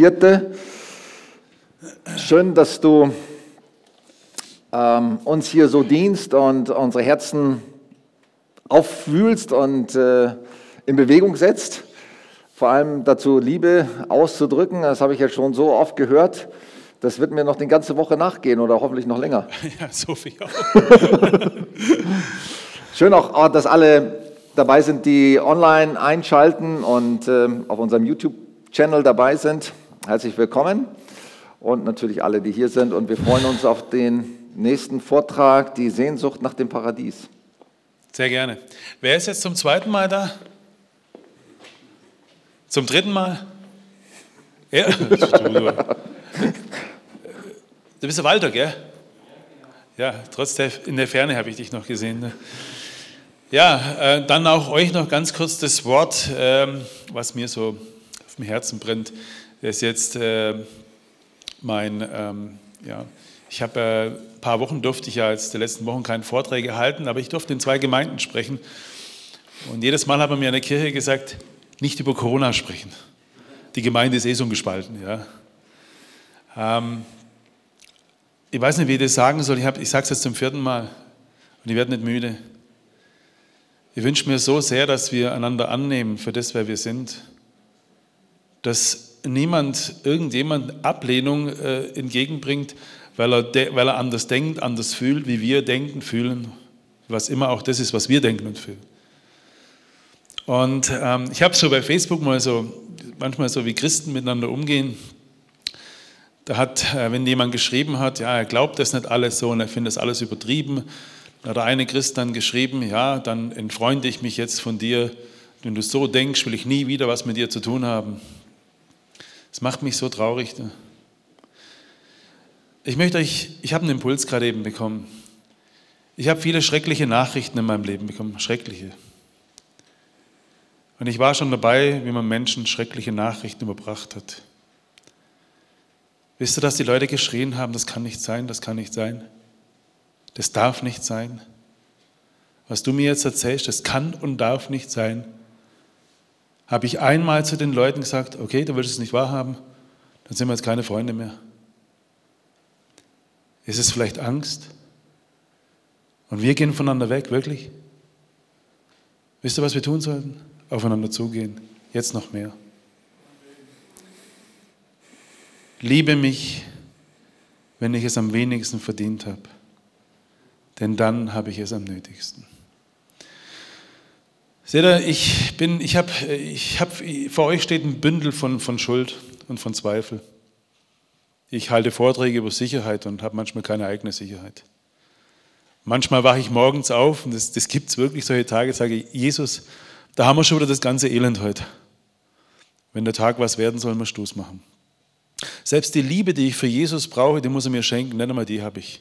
Vierte. Schön, dass du ähm, uns hier so dienst und unsere Herzen aufwühlst und äh, in Bewegung setzt. Vor allem dazu Liebe auszudrücken, das habe ich jetzt schon so oft gehört. Das wird mir noch die ganze Woche nachgehen oder hoffentlich noch länger. Ja, so viel auch. Schön auch, dass alle dabei sind, die online einschalten und äh, auf unserem YouTube-Channel dabei sind. Herzlich willkommen und natürlich alle, die hier sind. Und wir freuen uns auf den nächsten Vortrag, die Sehnsucht nach dem Paradies. Sehr gerne. Wer ist jetzt zum zweiten Mal da? Zum dritten Mal? Ja. Du bist der Walter, gell? Ja, trotz der, in der Ferne habe ich dich noch gesehen. Ne? Ja, äh, dann auch euch noch ganz kurz das Wort, ähm, was mir so auf dem Herzen brennt. Das ist jetzt äh, mein, ähm, ja, ich habe äh, ein paar Wochen durfte ich ja jetzt die letzten Wochen keine Vorträge halten, aber ich durfte in zwei Gemeinden sprechen. Und jedes Mal hat man mir in der Kirche gesagt, nicht über Corona sprechen. Die Gemeinde ist eh so gespalten. Ja. Ähm, ich weiß nicht, wie ich das sagen soll. Ich, ich sage es jetzt zum vierten Mal und ich werde nicht müde. Ich wünsche mir so sehr, dass wir einander annehmen für das, wer wir sind. Dass niemand irgendjemand Ablehnung äh, entgegenbringt, weil er, weil er anders denkt, anders fühlt, wie wir denken, fühlen, was immer auch das ist, was wir denken und fühlen. Und ähm, ich habe so bei Facebook mal so, manchmal so wie Christen miteinander umgehen. Da hat, äh, wenn jemand geschrieben hat, ja, er glaubt das nicht alles so und er findet das alles übertrieben, da hat der eine Christ dann geschrieben, ja, dann entfreunde ich mich jetzt von dir. Wenn du so denkst, will ich nie wieder was mit dir zu tun haben. Das macht mich so traurig. Ich möchte euch, ich habe einen Impuls gerade eben bekommen. Ich habe viele schreckliche Nachrichten in meinem Leben bekommen, schreckliche. Und ich war schon dabei, wie man Menschen schreckliche Nachrichten überbracht hat. Wisst ihr, dass die Leute geschrien haben, das kann nicht sein, das kann nicht sein, das darf nicht sein. Was du mir jetzt erzählst, das kann und darf nicht sein habe ich einmal zu den Leuten gesagt, okay, du willst es nicht wahrhaben, dann sind wir jetzt keine Freunde mehr. Ist es vielleicht Angst? Und wir gehen voneinander weg, wirklich? Wisst ihr, was wir tun sollten? Aufeinander zugehen, jetzt noch mehr. Liebe mich, wenn ich es am wenigsten verdient habe, denn dann habe ich es am nötigsten. Seht ihr, ich ich habe, ich habe, vor euch steht ein Bündel von, von Schuld und von Zweifel. Ich halte Vorträge über Sicherheit und habe manchmal keine eigene Sicherheit. Manchmal wache ich morgens auf und das, das gibt es wirklich solche Tage, sage ich, Jesus, da haben wir schon wieder das ganze Elend heute. Wenn der Tag was werden soll, muss Stoß machen. Selbst die Liebe, die ich für Jesus brauche, die muss er mir schenken, nicht einmal die habe ich.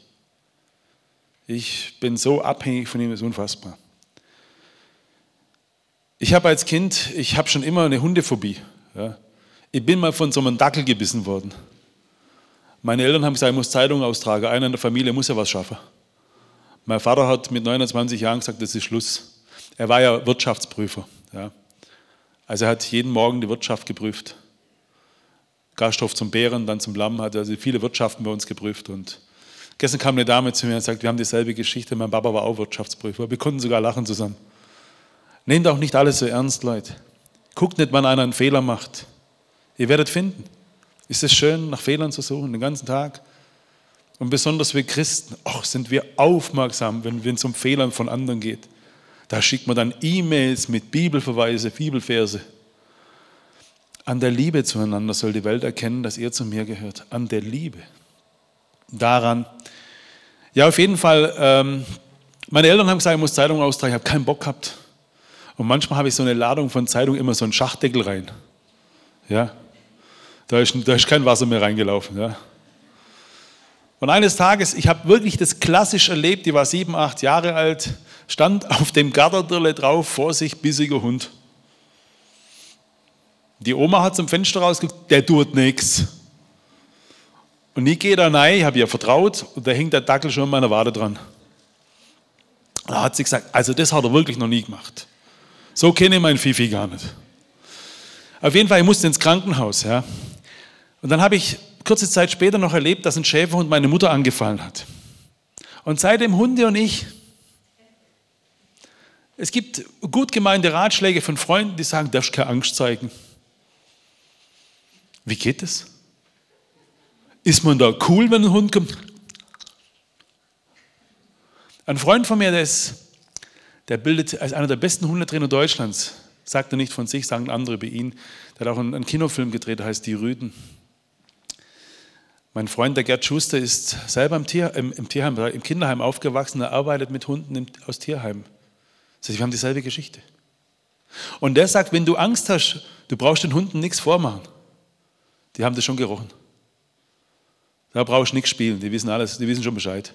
Ich bin so abhängig von ihm, ist unfassbar. Ich habe als Kind, ich habe schon immer eine Hundephobie. Ja. Ich bin mal von so einem Dackel gebissen worden. Meine Eltern haben gesagt, ich muss Zeitung austragen. Einer in der Familie muss ja was schaffen. Mein Vater hat mit 29 Jahren gesagt, das ist Schluss. Er war ja Wirtschaftsprüfer. Ja. Also er hat jeden Morgen die Wirtschaft geprüft. Gasthof zum Bären, dann zum Lamm, hat also viele Wirtschaften bei uns geprüft. Und gestern kam eine Dame zu mir und sagte, wir haben dieselbe Geschichte, mein Papa war auch Wirtschaftsprüfer. Wir konnten sogar lachen zusammen. Nehmt auch nicht alles so ernst, Leute. Guckt nicht, wann einer einen Fehler macht. Ihr werdet finden. Ist es schön, nach Fehlern zu suchen, den ganzen Tag? Und besonders wir Christen, auch sind wir aufmerksam, wenn es um Fehlern von anderen geht. Da schickt man dann E-Mails mit Bibelverweise, Bibelverse. An der Liebe zueinander soll die Welt erkennen, dass ihr zu mir gehört. An der Liebe. Daran. Ja, auf jeden Fall. Ähm, meine Eltern haben gesagt, ich muss Zeitung austragen. Ich habe keinen Bock gehabt. Und manchmal habe ich so eine Ladung von Zeitung immer so einen Schachdeckel rein. Ja, da ist, da ist kein Wasser mehr reingelaufen. Ja. Und eines Tages, ich habe wirklich das klassisch erlebt, die war sieben, acht Jahre alt, stand auf dem Garterdürle drauf, vor sich bissiger Hund. Die Oma hat zum Fenster rausgeguckt, der tut nichts. Und ich gehe da rein, ich habe ihr vertraut und da hängt der Dackel schon an meiner Wade dran. Da hat sie gesagt, also das hat er wirklich noch nie gemacht. So kenne ich mein Fifi gar nicht. Auf jeden Fall, ich musste ins Krankenhaus. Ja. Und dann habe ich kurze Zeit später noch erlebt, dass ein Schäferhund meine Mutter angefallen hat. Und seitdem Hunde und ich, es gibt gut gemeinte Ratschläge von Freunden, die sagen, darfst keine Angst zeigen. Wie geht es? Ist man da cool, wenn ein Hund kommt? Ein Freund von mir, der ist, der bildet als einer der besten Hundetrainer Deutschlands, sagt er nicht von sich, sagen andere über ihn. Der hat auch einen, Kinofilm gedreht, der heißt Die Rüden. Mein Freund, der Gerd Schuster, ist selber im, Tier, im, im, Tierheim, im Kinderheim aufgewachsen, er arbeitet mit Hunden im, aus Tierheimen. Das heißt, wir haben dieselbe Geschichte. Und der sagt, wenn du Angst hast, du brauchst den Hunden nichts vormachen. Die haben das schon gerochen. Da brauchst du nichts spielen, die wissen alles, die wissen schon Bescheid.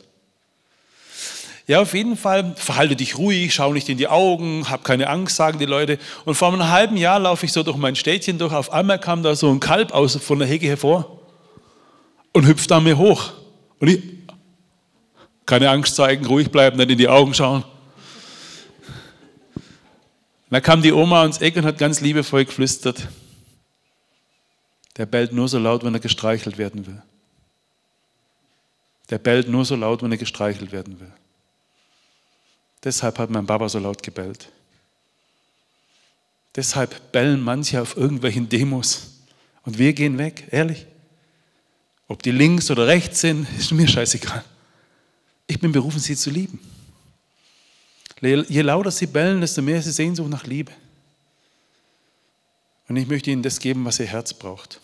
Ja, auf jeden Fall, verhalte dich ruhig, schau nicht in die Augen, hab keine Angst, sagen die Leute. Und vor einem halben Jahr laufe ich so durch mein Städtchen durch, auf einmal kam da so ein Kalb aus von der Hecke hervor und hüpft an mir hoch. Und ich, keine Angst zeigen, ruhig bleiben, nicht in die Augen schauen. Da kam die Oma ans Eck und hat ganz liebevoll geflüstert, der bellt nur so laut, wenn er gestreichelt werden will. Der bellt nur so laut, wenn er gestreichelt werden will. Deshalb hat mein Papa so laut gebellt. Deshalb bellen manche auf irgendwelchen Demos und wir gehen weg, ehrlich. Ob die links oder rechts sind, ist mir scheißegal. Ich bin berufen, sie zu lieben. Je lauter sie bellen, desto mehr ist die Sehnsucht nach Liebe. Und ich möchte ihnen das geben, was ihr Herz braucht.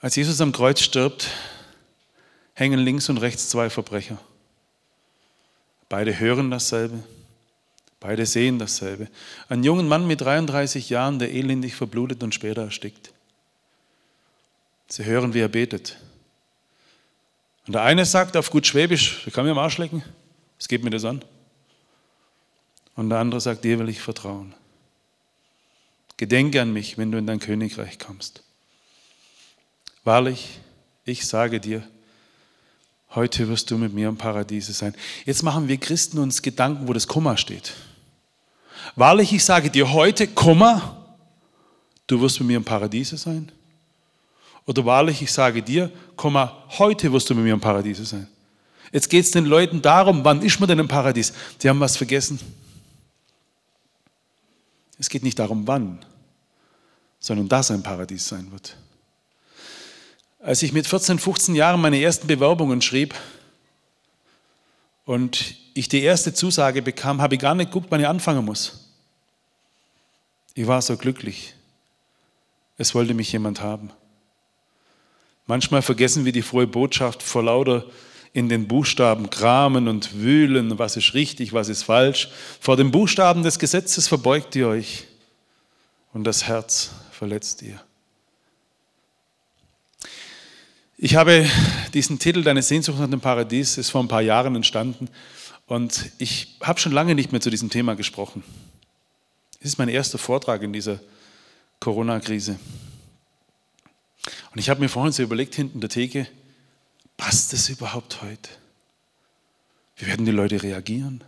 Als Jesus am Kreuz stirbt, hängen links und rechts zwei Verbrecher. Beide hören dasselbe, beide sehen dasselbe. Ein junger Mann mit 33 Jahren, der elendig verblutet und später erstickt. Sie hören, wie er betet. Und der eine sagt auf gut Schwäbisch, ich kann mir am Arsch lecken, was geht mir das an? Und der andere sagt, dir will ich vertrauen. Gedenke an mich, wenn du in dein Königreich kommst. Wahrlich, ich sage dir, heute wirst du mit mir im Paradiese sein. Jetzt machen wir Christen uns Gedanken, wo das Komma steht. Wahrlich, ich sage dir heute, Komma, du wirst mit mir im Paradiese sein. Oder wahrlich, ich sage dir, Komma, heute wirst du mit mir im Paradiese sein. Jetzt geht es den Leuten darum, wann ist man denn im Paradies? Die haben was vergessen. Es geht nicht darum, wann, sondern dass ein Paradies sein wird. Als ich mit 14, 15 Jahren meine ersten Bewerbungen schrieb und ich die erste Zusage bekam, habe ich gar nicht geguckt, wann ich anfangen muss. Ich war so glücklich. Es wollte mich jemand haben. Manchmal vergessen wir die frohe Botschaft vor lauter in den Buchstaben kramen und wühlen, was ist richtig, was ist falsch. Vor den Buchstaben des Gesetzes verbeugt ihr euch und das Herz verletzt ihr. Ich habe diesen Titel Deine Sehnsucht nach dem Paradies, ist vor ein paar Jahren entstanden und ich habe schon lange nicht mehr zu diesem Thema gesprochen. Es ist mein erster Vortrag in dieser Corona-Krise. Und ich habe mir vorhin so überlegt, hinten der Theke, passt das überhaupt heute? Wie werden die Leute reagieren?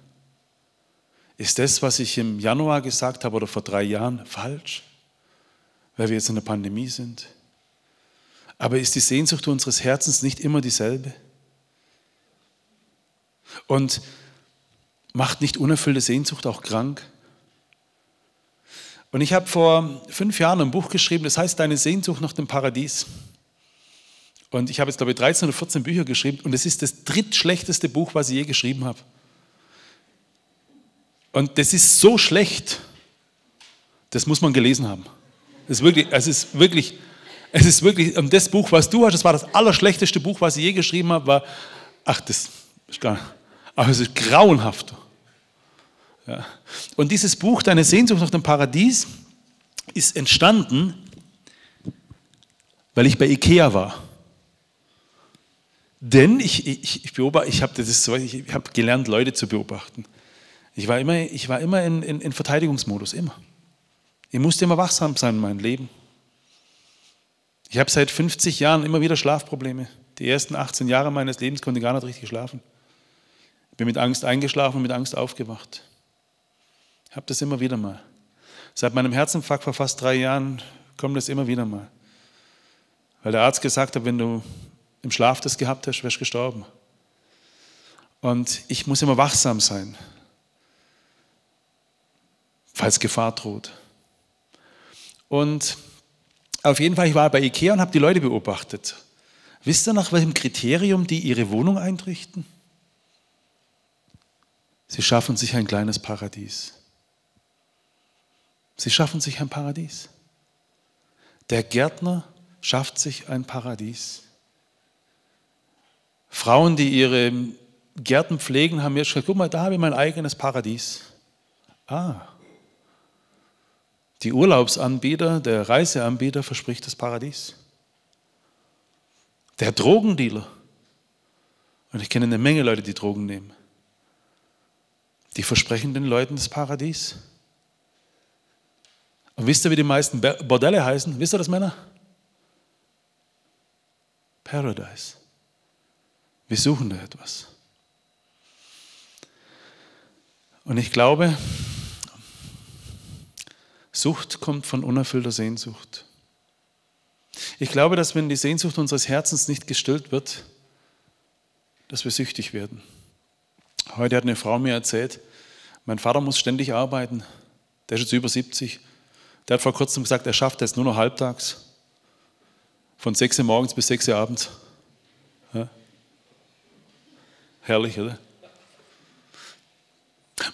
Ist das, was ich im Januar gesagt habe oder vor drei Jahren, falsch? Weil wir jetzt in der Pandemie sind? Aber ist die Sehnsucht unseres Herzens nicht immer dieselbe? Und macht nicht unerfüllte Sehnsucht auch krank? Und ich habe vor fünf Jahren ein Buch geschrieben, das heißt Deine Sehnsucht nach dem Paradies. Und ich habe jetzt, glaube ich, 13 oder 14 Bücher geschrieben und es ist das drittschlechteste Buch, was ich je geschrieben habe. Und das ist so schlecht, das muss man gelesen haben. Das ist wirklich, es ist wirklich es ist wirklich, und das Buch, was du hast, das war das allerschlechteste Buch, was ich je geschrieben habe, war, ach, das ist gar aber es ist grauenhaft. Ja. Und dieses Buch, Deine Sehnsucht nach dem Paradies, ist entstanden, weil ich bei Ikea war. Denn ich, ich, ich beobachte, ich habe ich hab gelernt, Leute zu beobachten. Ich war immer, ich war immer in, in, in Verteidigungsmodus, immer. Ich musste immer wachsam sein in meinem Leben. Ich habe seit 50 Jahren immer wieder Schlafprobleme. Die ersten 18 Jahre meines Lebens konnte ich gar nicht richtig schlafen. Ich bin mit Angst eingeschlafen und mit Angst aufgewacht. Ich habe das immer wieder mal. Seit meinem Herzinfarkt vor fast drei Jahren kommt das immer wieder mal. Weil der Arzt gesagt hat, wenn du im Schlaf das gehabt hast, wärst du gestorben. Und ich muss immer wachsam sein, falls Gefahr droht. Und auf jeden Fall, ich war bei Ikea und habe die Leute beobachtet. Wisst ihr nach welchem Kriterium die ihre Wohnung einrichten? Sie schaffen sich ein kleines Paradies. Sie schaffen sich ein Paradies. Der Gärtner schafft sich ein Paradies. Frauen, die ihre Gärten pflegen, haben mir gesagt, guck mal, da habe ich mein eigenes Paradies. Ah, die Urlaubsanbieter, der Reiseanbieter verspricht das Paradies. Der Drogendealer, und ich kenne eine Menge Leute, die Drogen nehmen, die versprechen den Leuten das Paradies. Und wisst ihr, wie die meisten Bordelle heißen? Wisst ihr das, Männer? Paradise. Wir suchen da etwas. Und ich glaube, Sucht kommt von unerfüllter Sehnsucht. Ich glaube, dass wenn die Sehnsucht unseres Herzens nicht gestillt wird, dass wir süchtig werden. Heute hat eine Frau mir erzählt, mein Vater muss ständig arbeiten. Der ist jetzt über 70. Der hat vor kurzem gesagt, er schafft es nur noch halbtags. Von 6 Uhr morgens bis 6 Uhr abends. Ja? Herrlich, oder?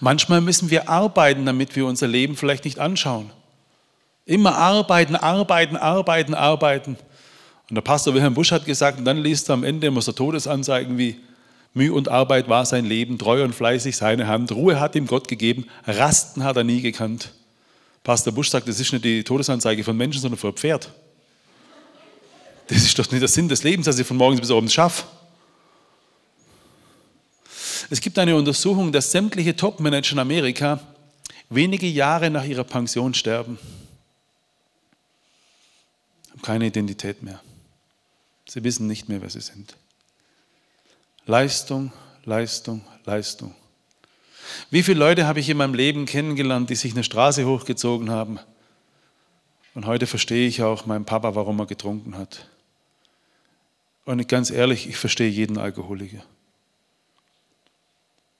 Manchmal müssen wir arbeiten, damit wir unser Leben vielleicht nicht anschauen. Immer arbeiten, arbeiten, arbeiten, arbeiten. Und der Pastor Wilhelm Busch hat gesagt, und dann liest er am Ende muss er Todesanzeigen wie Mühe und Arbeit war sein Leben, treu und fleißig seine Hand, Ruhe hat ihm Gott gegeben, Rasten hat er nie gekannt. Pastor Busch sagt, das ist nicht die Todesanzeige von Menschen, sondern für ein Pferd. Das ist doch nicht der Sinn des Lebens, dass ich von morgens bis abends schaffe. Es gibt eine Untersuchung, dass sämtliche Top-Manager in Amerika wenige Jahre nach ihrer Pension sterben. Haben keine Identität mehr. Sie wissen nicht mehr, wer sie sind. Leistung, Leistung, Leistung. Wie viele Leute habe ich in meinem Leben kennengelernt, die sich eine Straße hochgezogen haben? Und heute verstehe ich auch meinen Papa, warum er getrunken hat. Und ganz ehrlich, ich verstehe jeden Alkoholiker.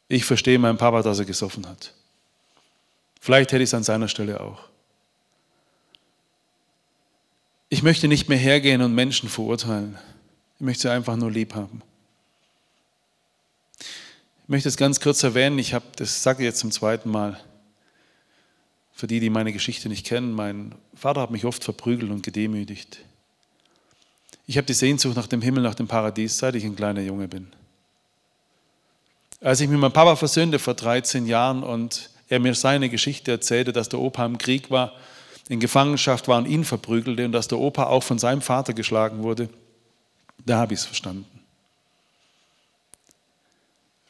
Ich verstehe meinen Papa, dass er gesoffen hat. Vielleicht hätte ich es an seiner Stelle auch. Ich möchte nicht mehr hergehen und Menschen verurteilen. Ich möchte sie einfach nur lieb haben. Ich möchte es ganz kurz erwähnen, ich habe, das sage jetzt zum zweiten Mal, für die, die meine Geschichte nicht kennen, mein Vater hat mich oft verprügelt und gedemütigt. Ich habe die Sehnsucht nach dem Himmel, nach dem Paradies, seit ich ein kleiner Junge bin. Als ich mit meinem Papa versöhnte vor 13 Jahren und er mir seine Geschichte erzählte, dass der Opa im Krieg war, in Gefangenschaft war und ihn verprügelte und dass der Opa auch von seinem Vater geschlagen wurde, da habe ich es verstanden.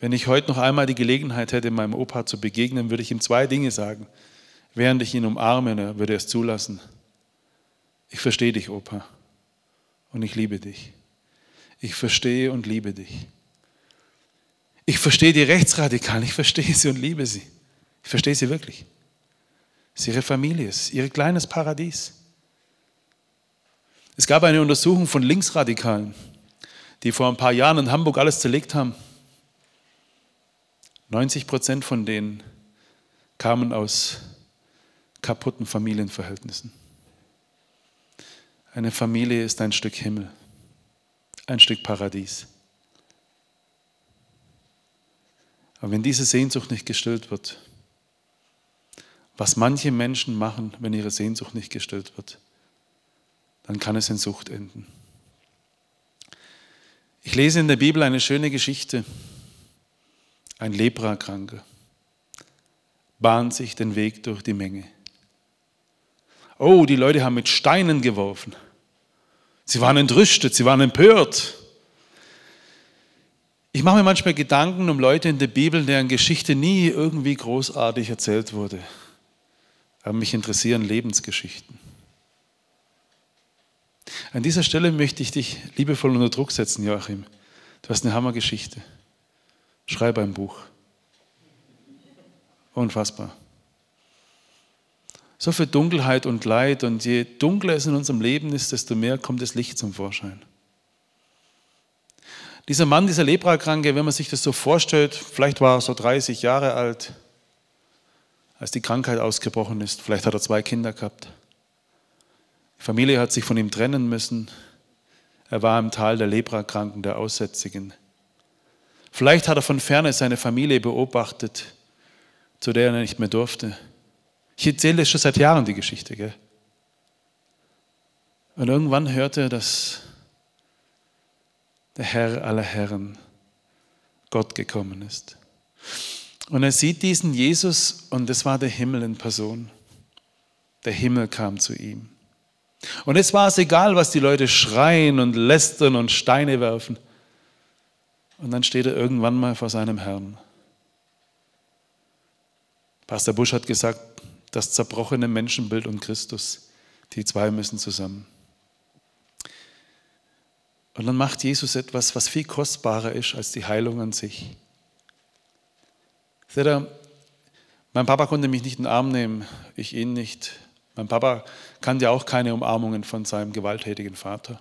Wenn ich heute noch einmal die Gelegenheit hätte, meinem Opa zu begegnen, würde ich ihm zwei Dinge sagen. Während ich ihn umarme, würde er es zulassen. Ich verstehe dich, Opa, und ich liebe dich. Ich verstehe und liebe dich. Ich verstehe die Rechtsradikalen, ich verstehe sie und liebe sie. Ich verstehe sie wirklich. Es ist ihre Familie, es ist ihr kleines Paradies. Es gab eine Untersuchung von Linksradikalen, die vor ein paar Jahren in Hamburg alles zerlegt haben. 90 Prozent von denen kamen aus kaputten Familienverhältnissen. Eine Familie ist ein Stück Himmel, ein Stück Paradies. Aber wenn diese Sehnsucht nicht gestillt wird, was manche Menschen machen, wenn ihre Sehnsucht nicht gestillt wird, dann kann es in Sucht enden. Ich lese in der Bibel eine schöne Geschichte. Ein Leprakranker bahnt sich den Weg durch die Menge. Oh, die Leute haben mit Steinen geworfen. Sie waren entrüstet, sie waren empört. Ich mache mir manchmal Gedanken um Leute in der Bibel, deren Geschichte nie irgendwie großartig erzählt wurde. Aber mich interessieren Lebensgeschichten. An dieser Stelle möchte ich dich liebevoll unter Druck setzen, Joachim. Du hast eine Hammergeschichte. Schreib ein Buch. Unfassbar. So viel Dunkelheit und Leid. Und je dunkler es in unserem Leben ist, desto mehr kommt das Licht zum Vorschein. Dieser Mann, dieser Leprakranke, wenn man sich das so vorstellt, vielleicht war er so 30 Jahre alt, als die Krankheit ausgebrochen ist. Vielleicht hat er zwei Kinder gehabt. Die Familie hat sich von ihm trennen müssen. Er war im Tal der Leprakranken, der Aussätzigen. Vielleicht hat er von ferne seine Familie beobachtet, zu der er nicht mehr durfte. Ich erzähle das schon seit Jahren, die Geschichte. Gell? Und irgendwann hörte er, dass der Herr aller Herren, Gott gekommen ist. Und er sieht diesen Jesus und es war der Himmel in Person. Der Himmel kam zu ihm. Und es war es egal, was die Leute schreien und lästern und Steine werfen. Und dann steht er irgendwann mal vor seinem Herrn. Pastor Busch hat gesagt, das zerbrochene Menschenbild und Christus, die zwei müssen zusammen. Und dann macht Jesus etwas, was viel kostbarer ist als die Heilung an sich. Seht ihr, mein Papa konnte mich nicht in den Arm nehmen, ich ihn nicht. Mein Papa kannte auch keine Umarmungen von seinem gewalttätigen Vater.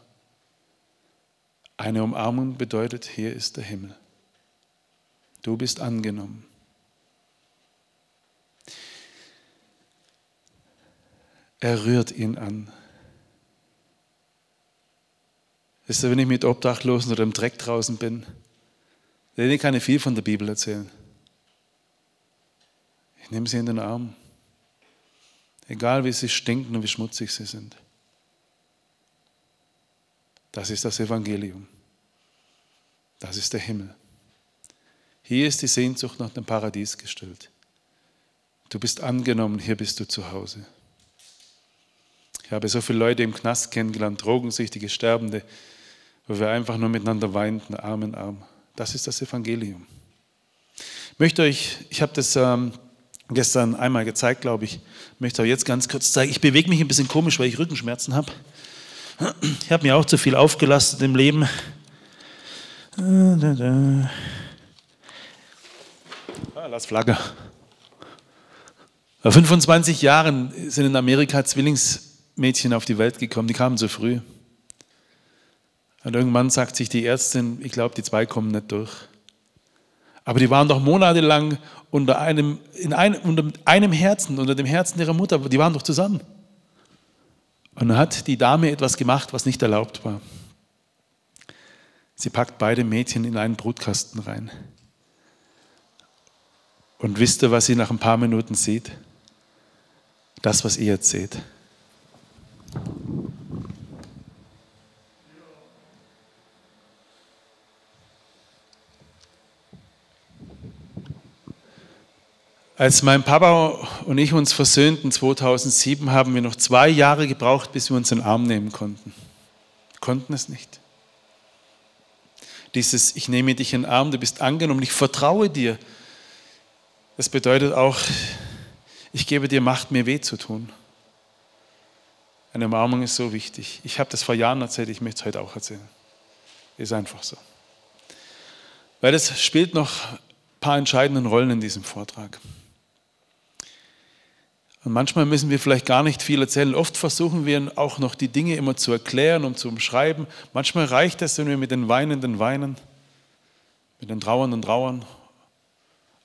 Eine Umarmung bedeutet, hier ist der Himmel. Du bist angenommen. Er rührt ihn an. Wisst ihr, wenn ich mit Obdachlosen oder im Dreck draußen bin, denen kann ich viel von der Bibel erzählen. Ich nehme sie in den Arm. Egal wie sie stinken und wie schmutzig sie sind. Das ist das Evangelium. Das ist der Himmel. Hier ist die Sehnsucht nach dem Paradies gestellt. Du bist angenommen, hier bist du zu Hause. Ich habe so viele Leute im Knast kennengelernt, drogensüchtige, Sterbende, wo wir einfach nur miteinander weinten, Arm in Arm. Das ist das Evangelium. Ich möchte euch, ich habe das ähm, gestern einmal gezeigt, glaube ich. Ich möchte aber jetzt ganz kurz zeigen. Ich bewege mich ein bisschen komisch, weil ich Rückenschmerzen habe. Ich habe mir auch zu viel aufgelastet im Leben. Ah, lass Flagge. Vor 25 Jahren sind in Amerika Zwillingsmädchen auf die Welt gekommen, die kamen zu früh. Und irgendwann sagt sich die Ärztin, ich glaube, die zwei kommen nicht durch. Aber die waren doch monatelang unter einem, in einem, unter einem Herzen, unter dem Herzen ihrer Mutter. Die waren doch zusammen. Und dann hat die Dame etwas gemacht, was nicht erlaubt war. Sie packt beide Mädchen in einen Brutkasten rein. Und wisst ihr, was sie nach ein paar Minuten sieht? Das, was ihr jetzt seht. Als mein Papa und ich uns versöhnten 2007, haben wir noch zwei Jahre gebraucht, bis wir uns in den Arm nehmen konnten. Konnten es nicht. Dieses, ich nehme dich in den Arm, du bist angenommen, ich vertraue dir. Das bedeutet auch, ich gebe dir Macht, mir weh zu tun. Eine Umarmung ist so wichtig. Ich habe das vor Jahren erzählt, ich möchte es heute auch erzählen. Ist einfach so. Weil es spielt noch ein paar entscheidende Rollen in diesem Vortrag. Und manchmal müssen wir vielleicht gar nicht viel erzählen. Oft versuchen wir auch noch die Dinge immer zu erklären und zu umschreiben. Manchmal reicht es, wenn wir mit den Weinenden weinen, mit den Trauernden trauern.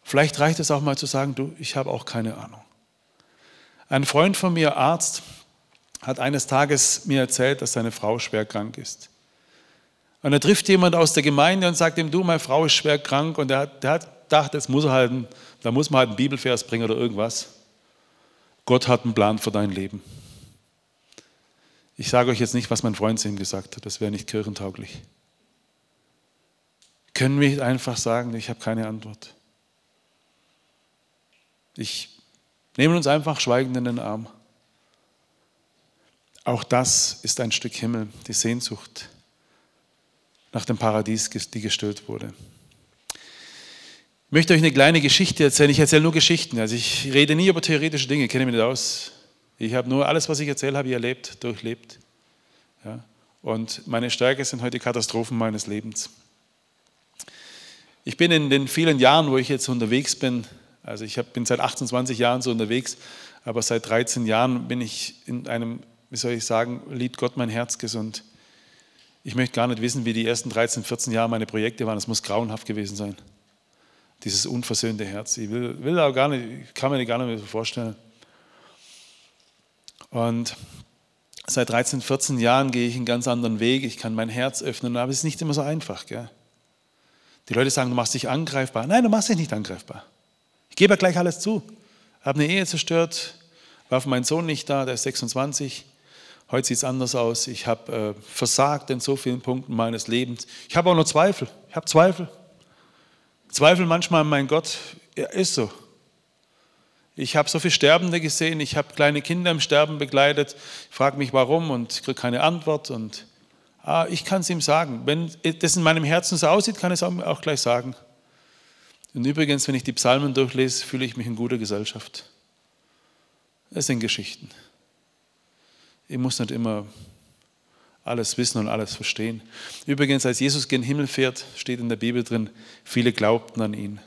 Vielleicht reicht es auch mal zu sagen, du, ich habe auch keine Ahnung. Ein Freund von mir, Arzt, hat eines Tages mir erzählt, dass seine Frau schwer krank ist. Und er trifft jemand aus der Gemeinde und sagt ihm, du, meine Frau ist schwer krank. Und er hat, hat gedacht, das muss er halt, da muss man halt einen Bibelvers bringen oder irgendwas. Gott hat einen Plan für dein Leben. Ich sage euch jetzt nicht, was mein Freund zu ihm gesagt hat, das wäre nicht kirchentauglich. Können wir einfach sagen, ich habe keine Antwort. Ich nehme uns einfach schweigend in den Arm. Auch das ist ein Stück Himmel, die Sehnsucht nach dem Paradies, die gestillt wurde. Ich möchte euch eine kleine Geschichte erzählen. Ich erzähle nur Geschichten. Also ich rede nie über theoretische Dinge, kenne mich nicht aus. Ich habe nur alles, was ich erzähle, habe ich erlebt, durchlebt. Ja? Und meine Stärke sind heute Katastrophen meines Lebens. Ich bin in den vielen Jahren, wo ich jetzt unterwegs bin, also ich bin seit 28 Jahren so unterwegs, Aber seit 13 Jahren bin ich in einem, wie soll ich sagen, liebt Gott mein Herz gesund. Ich möchte gar nicht wissen, wie die ersten 13, 14 Jahre meine Projekte waren. Es muss grauenhaft gewesen sein. Dieses unversöhnte Herz. Ich will, will auch gar nicht, kann mir gar nicht mehr so vorstellen. Und seit 13, 14 Jahren gehe ich einen ganz anderen Weg. Ich kann mein Herz öffnen, aber es ist nicht immer so einfach. Gell? Die Leute sagen, du machst dich angreifbar. Nein, du machst dich nicht angreifbar. Ich gebe ja gleich alles zu. Ich habe eine Ehe zerstört, war für meinen Sohn nicht da, der ist 26. Heute sieht es anders aus. Ich habe äh, versagt in so vielen Punkten meines Lebens. Ich habe auch noch Zweifel. Ich habe Zweifel. Zweifel manchmal an meinen Gott. Ja, ist so. Ich habe so viele Sterbende gesehen, ich habe kleine Kinder im Sterben begleitet, ich frage mich warum und kriege keine Antwort. Und ah, ich kann es ihm sagen. Wenn das in meinem Herzen so aussieht, kann ich es auch gleich sagen. Und übrigens, wenn ich die Psalmen durchlese, fühle ich mich in guter Gesellschaft. Das sind Geschichten. Ich muss nicht immer alles wissen und alles verstehen. Übrigens, als Jesus gen Himmel fährt, steht in der Bibel drin, viele glaubten an ihn,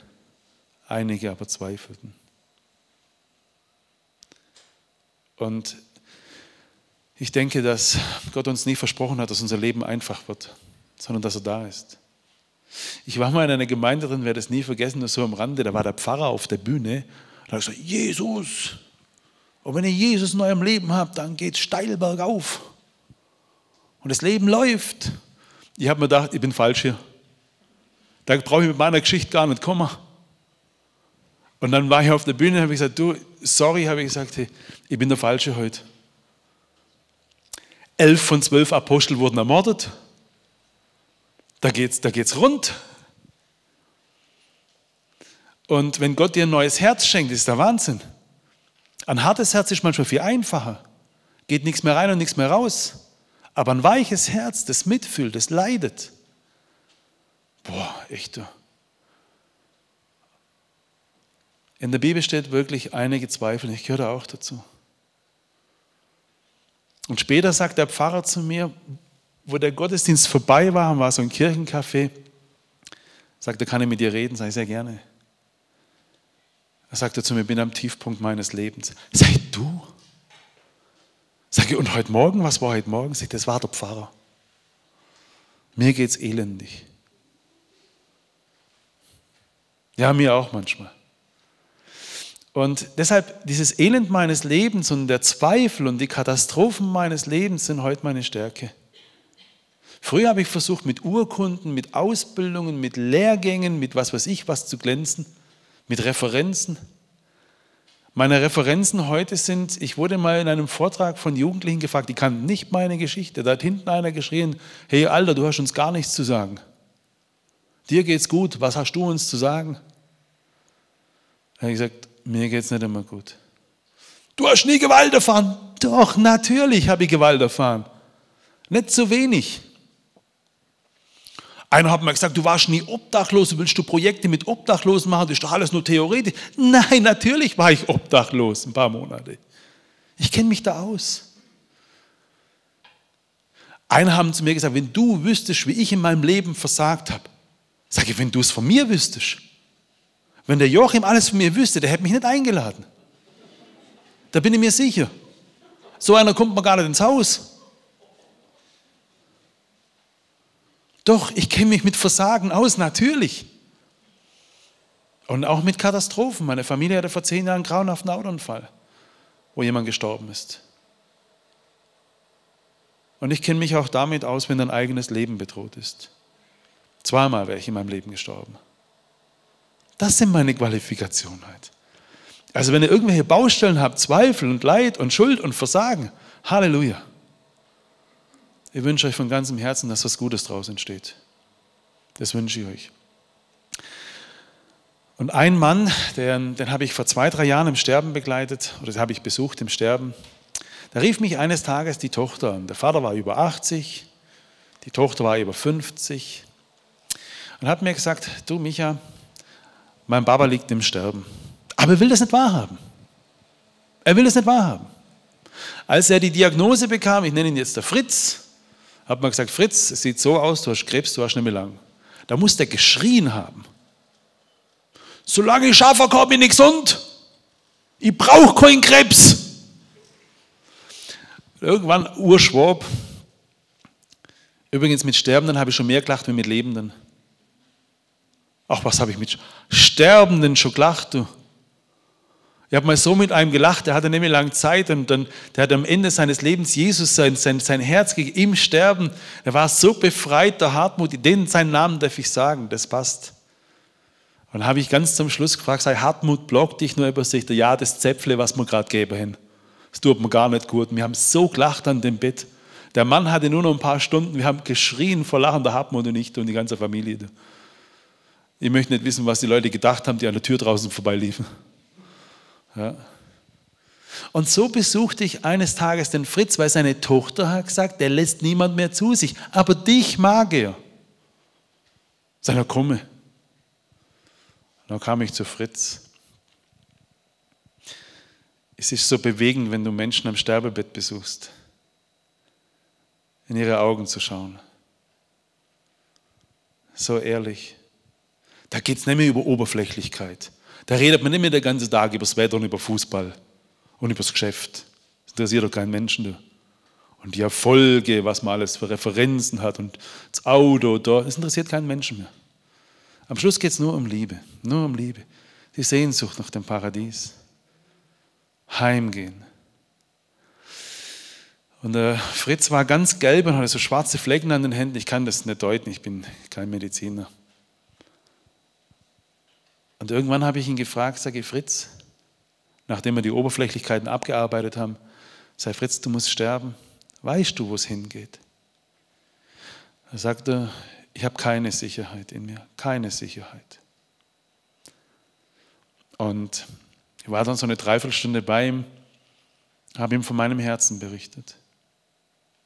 einige aber zweifelten. Und ich denke, dass Gott uns nie versprochen hat, dass unser Leben einfach wird, sondern dass er da ist. Ich war mal in einer Gemeinde drin, werde es nie vergessen, nur so am Rande, da war der Pfarrer auf der Bühne und hat gesagt, Jesus, und wenn ihr Jesus in eurem Leben habt, dann geht es steil bergauf. Und das Leben läuft. Ich habe mir gedacht, ich bin falsch hier. Da brauche ich mit meiner Geschichte gar nicht kommen. Und dann war ich auf der Bühne und habe gesagt, du, sorry, habe ich gesagt, hey, ich bin der Falsche heute. Elf von zwölf Apostel wurden ermordet. Da geht's, da geht's rund. Und wenn Gott dir ein neues Herz schenkt, ist der Wahnsinn. Ein hartes Herz ist manchmal viel einfacher. Geht nichts mehr rein und nichts mehr raus. Aber ein weiches Herz, das mitfühlt, das leidet. Boah, echt. In der Bibel steht wirklich einige Zweifel, ich gehöre auch dazu. Und später sagt der Pfarrer zu mir, wo der Gottesdienst vorbei war, war so ein Kirchencafé, sagt er, kann ich mit dir reden? Ich sehr gerne. Er sagte zu mir, bin am Tiefpunkt meines Lebens. Ich, du? Sag ich, und heute Morgen, was war heute Morgen? Sag das war der Pfarrer. Mir geht's elendig. Ja, mir auch manchmal. Und deshalb, dieses Elend meines Lebens und der Zweifel und die Katastrophen meines Lebens sind heute meine Stärke. Früher habe ich versucht, mit Urkunden, mit Ausbildungen, mit Lehrgängen, mit was weiß ich was zu glänzen, mit Referenzen. Meine Referenzen heute sind, ich wurde mal in einem Vortrag von Jugendlichen gefragt, die kannten nicht meine Geschichte. Da hat hinten einer geschrien, hey Alter, du hast uns gar nichts zu sagen. Dir geht's gut, was hast du uns zu sagen? Da habe ich gesagt, mir geht es nicht immer gut. Du hast nie Gewalt erfahren. Doch, natürlich habe ich Gewalt erfahren. Nicht zu wenig. Einer hat mir gesagt, du warst nie obdachlos, willst du Projekte mit Obdachlosen machen? Das ist doch alles nur theoretisch. Nein, natürlich war ich obdachlos ein paar Monate. Ich kenne mich da aus. Einer haben zu mir gesagt, wenn du wüsstest, wie ich in meinem Leben versagt habe, sage ich, wenn du es von mir wüsstest, wenn der Joachim alles von mir wüsste, der hätte mich nicht eingeladen. Da bin ich mir sicher. So einer kommt mir gar nicht ins Haus. Doch, ich kenne mich mit Versagen aus, natürlich. Und auch mit Katastrophen. Meine Familie hatte vor zehn Jahren einen grauenhaften Autounfall, wo jemand gestorben ist. Und ich kenne mich auch damit aus, wenn dein eigenes Leben bedroht ist. Zweimal wäre ich in meinem Leben gestorben. Das sind meine Qualifikationen heute. Also wenn ihr irgendwelche Baustellen habt, Zweifel und Leid und Schuld und Versagen, Halleluja. Ich wünsche euch von ganzem Herzen, dass was Gutes draus entsteht. Das wünsche ich euch. Und ein Mann, den, den habe ich vor zwei, drei Jahren im Sterben begleitet, oder den habe ich besucht im Sterben. Da rief mich eines Tages die Tochter an. Der Vater war über 80, die Tochter war über 50 und hat mir gesagt, du Micha, mein Papa liegt im Sterben. Aber er will das nicht wahrhaben. Er will das nicht wahrhaben. Als er die Diagnose bekam, ich nenne ihn jetzt der Fritz, hat man gesagt, Fritz, es sieht so aus, du hast Krebs, du hast nicht mehr lang. Da muss der geschrien haben. Solange ich schaffe, komme ich nicht gesund. Ich brauche keinen Krebs. Irgendwann Urschwab. Übrigens mit Sterbenden habe ich schon mehr gelacht wie mit Lebenden. Ach, was habe ich mit Sterbenden schon gelacht, du? Ich habe mal so mit einem gelacht, der hatte nämlich lange Zeit und dann, der hat am Ende seines Lebens Jesus sein, sein, sein Herz gegeben, im Sterben. Er war so befreit, der Hartmut, den seinen Namen darf ich sagen, das passt. Und dann habe ich ganz zum Schluss gefragt, sei Hartmut, blockt dich nur über sich, ja, das Zäpfle, was wir gerade geben hin. Das tut mir gar nicht gut. Wir haben so gelacht an dem Bett. Der Mann hatte nur noch ein paar Stunden, wir haben geschrien vor Lachen, der Hartmut und ich und die ganze Familie. Ich möchte nicht wissen, was die Leute gedacht haben, die an der Tür draußen vorbeiliefen. Ja. Und so besuchte ich eines Tages den Fritz, weil seine Tochter hat gesagt, der lässt niemand mehr zu sich, aber dich mag er. Sag, komme. Dann kam ich zu Fritz. Es ist so bewegend, wenn du Menschen am Sterbebett besuchst, in ihre Augen zu schauen. So ehrlich. Da geht es nicht mehr über Oberflächlichkeit. Da redet man nicht mehr den ganzen Tag über das Wetter und über Fußball und über das Geschäft. Das interessiert doch keinen Menschen. Da. Und die Erfolge, was man alles für Referenzen hat und das Auto, da, das interessiert keinen Menschen mehr. Am Schluss geht es nur um Liebe, nur um Liebe. Die Sehnsucht nach dem Paradies. Heimgehen. Und der Fritz war ganz gelb und hatte so schwarze Flecken an den Händen. Ich kann das nicht deuten, ich bin kein Mediziner. Und irgendwann habe ich ihn gefragt, sage Fritz, nachdem wir die Oberflächlichkeiten abgearbeitet haben, sei Fritz, du musst sterben. Weißt du, wo es hingeht? Er sagte, ich habe keine Sicherheit in mir, keine Sicherheit. Und ich war dann so eine Dreiviertelstunde bei ihm, habe ihm von meinem Herzen berichtet,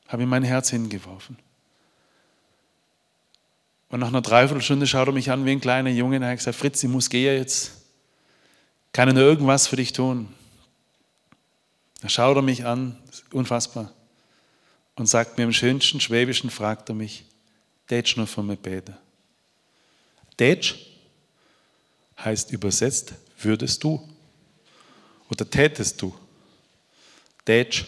habe ihm mein Herz hingeworfen. Und nach einer Dreiviertelstunde schaut er mich an wie ein kleiner Junge und er hat gesagt, Fritz, ich muss gehen jetzt. Kann ich nur irgendwas für dich tun? Da schaut er mich an, unfassbar, und sagt mir im schönsten Schwäbischen, fragt er mich, Tätsch nur von mir beten. Tätsch heißt übersetzt, würdest du oder tätest du. Tätsch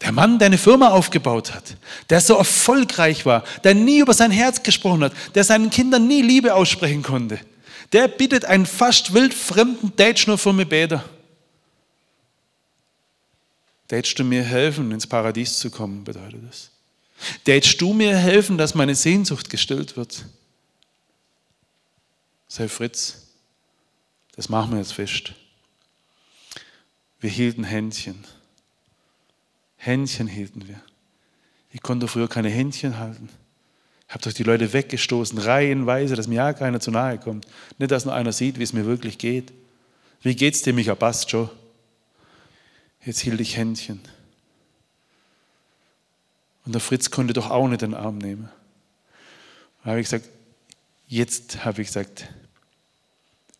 der Mann, der eine Firma aufgebaut hat, der so erfolgreich war, der nie über sein Herz gesprochen hat, der seinen Kindern nie Liebe aussprechen konnte, der bittet einen fast wildfremden Dätsch nur von mir Bäder. Dätschst du mir helfen, ins Paradies zu kommen, bedeutet das. Dätschst du mir helfen, dass meine Sehnsucht gestillt wird? Sei Fritz, das machen wir jetzt fest. Wir hielten Händchen. Händchen hielten wir. Ich konnte früher keine Händchen halten. Ich habe doch die Leute weggestoßen, reihenweise, dass mir ja keiner zu nahe kommt. Nicht, dass nur einer sieht, wie es mir wirklich geht. Wie geht's dir, Micha? Passt. Jetzt hielt ich Händchen. Und der Fritz konnte doch auch nicht den Arm nehmen. Da habe ich gesagt, jetzt habe ich gesagt,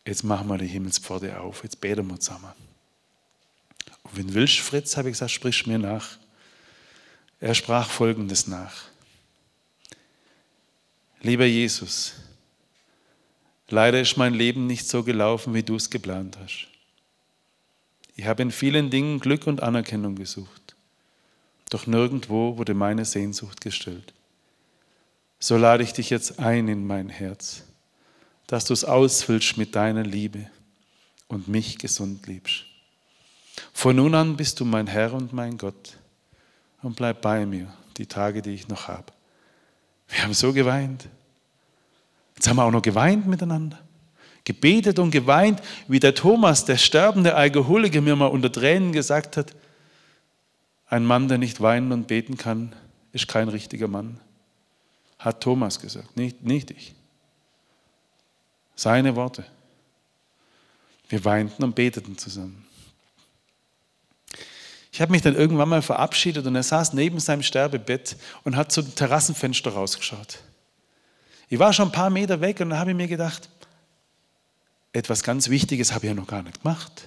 jetzt machen wir die Himmelspforte auf, jetzt beten wir zusammen. Und wenn willst, Fritz, habe ich gesagt, sprich mir nach. Er sprach folgendes nach. Lieber Jesus, leider ist mein Leben nicht so gelaufen, wie du es geplant hast. Ich habe in vielen Dingen Glück und Anerkennung gesucht, doch nirgendwo wurde meine Sehnsucht gestillt. So lade ich dich jetzt ein in mein Herz, dass du es ausfüllst mit deiner Liebe und mich gesund liebst. Von nun an bist du mein Herr und mein Gott und bleib bei mir die Tage, die ich noch habe. Wir haben so geweint. Jetzt haben wir auch noch geweint miteinander. Gebetet und geweint, wie der Thomas, der sterbende Alkoholiker, mir mal unter Tränen gesagt hat, ein Mann, der nicht weinen und beten kann, ist kein richtiger Mann. Hat Thomas gesagt, nicht, nicht ich. Seine Worte. Wir weinten und beteten zusammen. Ich habe mich dann irgendwann mal verabschiedet und er saß neben seinem Sterbebett und hat zum Terrassenfenster rausgeschaut. Ich war schon ein paar Meter weg und dann habe ich mir gedacht, etwas ganz Wichtiges habe ich ja noch gar nicht gemacht.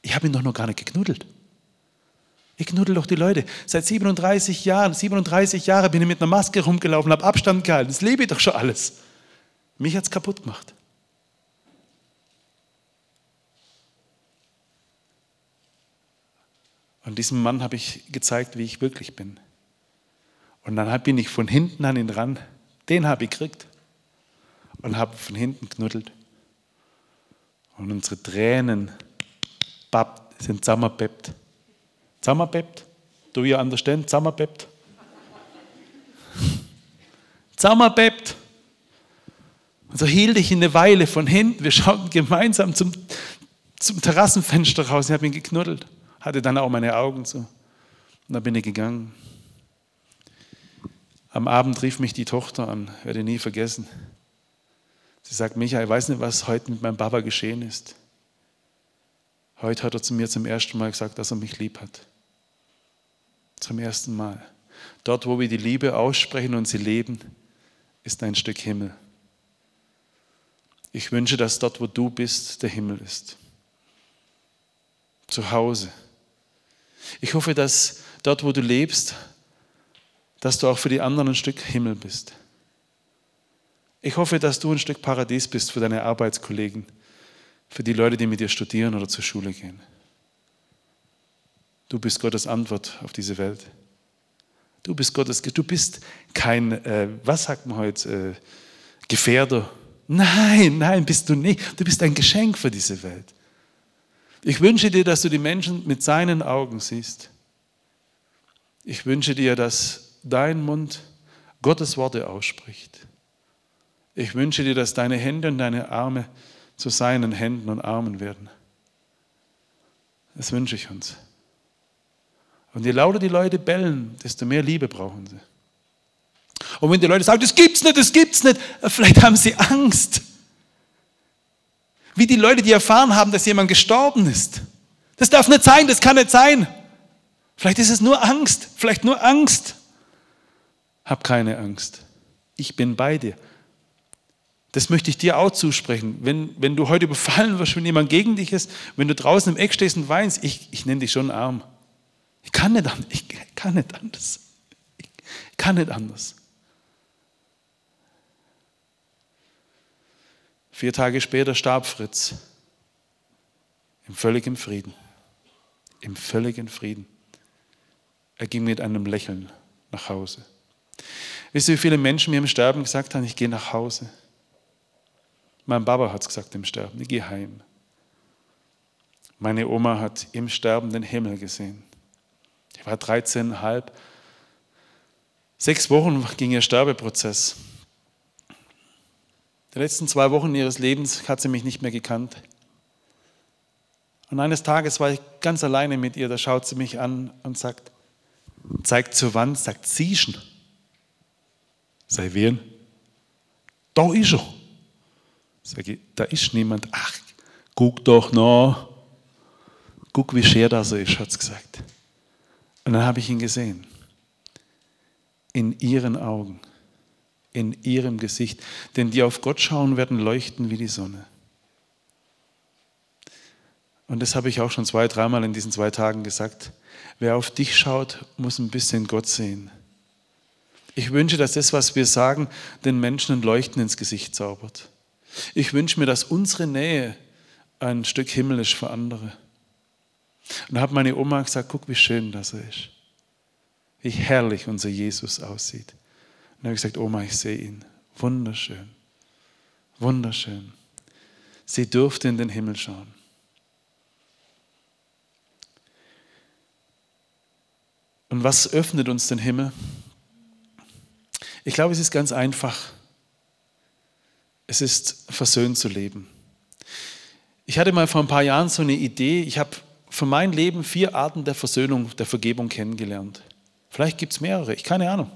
Ich habe ihn doch noch gar nicht geknuddelt. Ich knuddel doch die Leute. Seit 37 Jahren, 37 Jahre bin ich mit einer Maske rumgelaufen, habe Abstand gehalten. Das lebe ich doch schon alles. Mich hat es kaputt gemacht. Und diesem Mann habe ich gezeigt, wie ich wirklich bin. Und dann bin ich von hinten an ihn ran. Den habe ich gekriegt. Und habe von hinten knuddelt. Und unsere Tränen sind zusammengebebt. Zusammengebebt? Do you understand? Zusammengebebt? Zusammengebebt. Und so hielt ich ihn eine Weile von hinten. Wir schauten gemeinsam zum, zum Terrassenfenster raus. Ich habe ihn geknuddelt. Hatte dann auch meine Augen zu. Und dann bin ich gegangen. Am Abend rief mich die Tochter an, werde nie vergessen. Sie sagt, Michael, ich weiß nicht, was heute mit meinem Papa geschehen ist. Heute hat er zu mir zum ersten Mal gesagt, dass er mich lieb hat. Zum ersten Mal. Dort, wo wir die Liebe aussprechen und sie leben, ist ein Stück Himmel. Ich wünsche, dass dort, wo du bist, der Himmel ist. Zu Hause. Ich hoffe, dass dort, wo du lebst, dass du auch für die anderen ein Stück Himmel bist. Ich hoffe, dass du ein Stück Paradies bist für deine Arbeitskollegen, für die Leute, die mit dir studieren oder zur Schule gehen. Du bist Gottes Antwort auf diese Welt. Du bist Gottes, du bist kein, äh, was sagt man heute, äh, Gefährder. Nein, nein, bist du nicht. Du bist ein Geschenk für diese Welt. Ich wünsche dir, dass du die Menschen mit seinen Augen siehst. Ich wünsche dir, dass dein Mund Gottes Worte ausspricht. Ich wünsche dir, dass deine Hände und deine Arme zu seinen Händen und Armen werden. Das wünsche ich uns. Und je lauter die Leute bellen, desto mehr Liebe brauchen sie. Und wenn die Leute sagen, das gibt's nicht, das gibt's nicht, vielleicht haben sie Angst. Wie die Leute, die erfahren haben, dass jemand gestorben ist. Das darf nicht sein, das kann nicht sein. Vielleicht ist es nur Angst, vielleicht nur Angst. Hab keine Angst. Ich bin bei dir. Das möchte ich dir auch zusprechen. Wenn, wenn du heute überfallen wirst, wenn jemand gegen dich ist, wenn du draußen im Eck stehst und weinst, ich, ich nenne dich schon arm. Ich kann nicht, ich kann nicht anders. Ich kann nicht anders. Vier Tage später starb Fritz. Im völligen Frieden. Im völligen Frieden. Er ging mit einem Lächeln nach Hause. Wisst ihr, wie viele Menschen mir im Sterben gesagt haben, ich gehe nach Hause? Mein Papa hat es gesagt im Sterben, ich gehe heim. Meine Oma hat im Sterben den Himmel gesehen. Ich war 13,5. Sechs Wochen ging ihr Sterbeprozess. Die letzten zwei Wochen ihres Lebens hat sie mich nicht mehr gekannt. Und eines Tages war ich ganz alleine mit ihr, da schaut sie mich an und sagt, zeigt zur Wand, sagt, du? Sei wen? Da ist er. Sag ich, da ist niemand. Ach, guck doch noch. Guck, wie schwer das ist, hat sie gesagt. Und dann habe ich ihn gesehen. In ihren Augen, in ihrem Gesicht. Denn die auf Gott schauen, werden leuchten wie die Sonne. Und das habe ich auch schon zwei, dreimal in diesen zwei Tagen gesagt. Wer auf dich schaut, muss ein bisschen Gott sehen. Ich wünsche, dass das, was wir sagen, den Menschen ein Leuchten ins Gesicht zaubert. Ich wünsche mir, dass unsere Nähe ein Stück Himmel ist für andere. Und hat meine Oma gesagt, guck, wie schön das ist. Wie herrlich unser Jesus aussieht. Dann habe ich gesagt, Oma, ich sehe ihn. Wunderschön. Wunderschön. Sie durfte in den Himmel schauen. Und was öffnet uns den Himmel? Ich glaube, es ist ganz einfach. Es ist versöhnt zu leben. Ich hatte mal vor ein paar Jahren so eine Idee. Ich habe für mein Leben vier Arten der Versöhnung, der Vergebung kennengelernt. Vielleicht gibt es mehrere, ich keine Ahnung.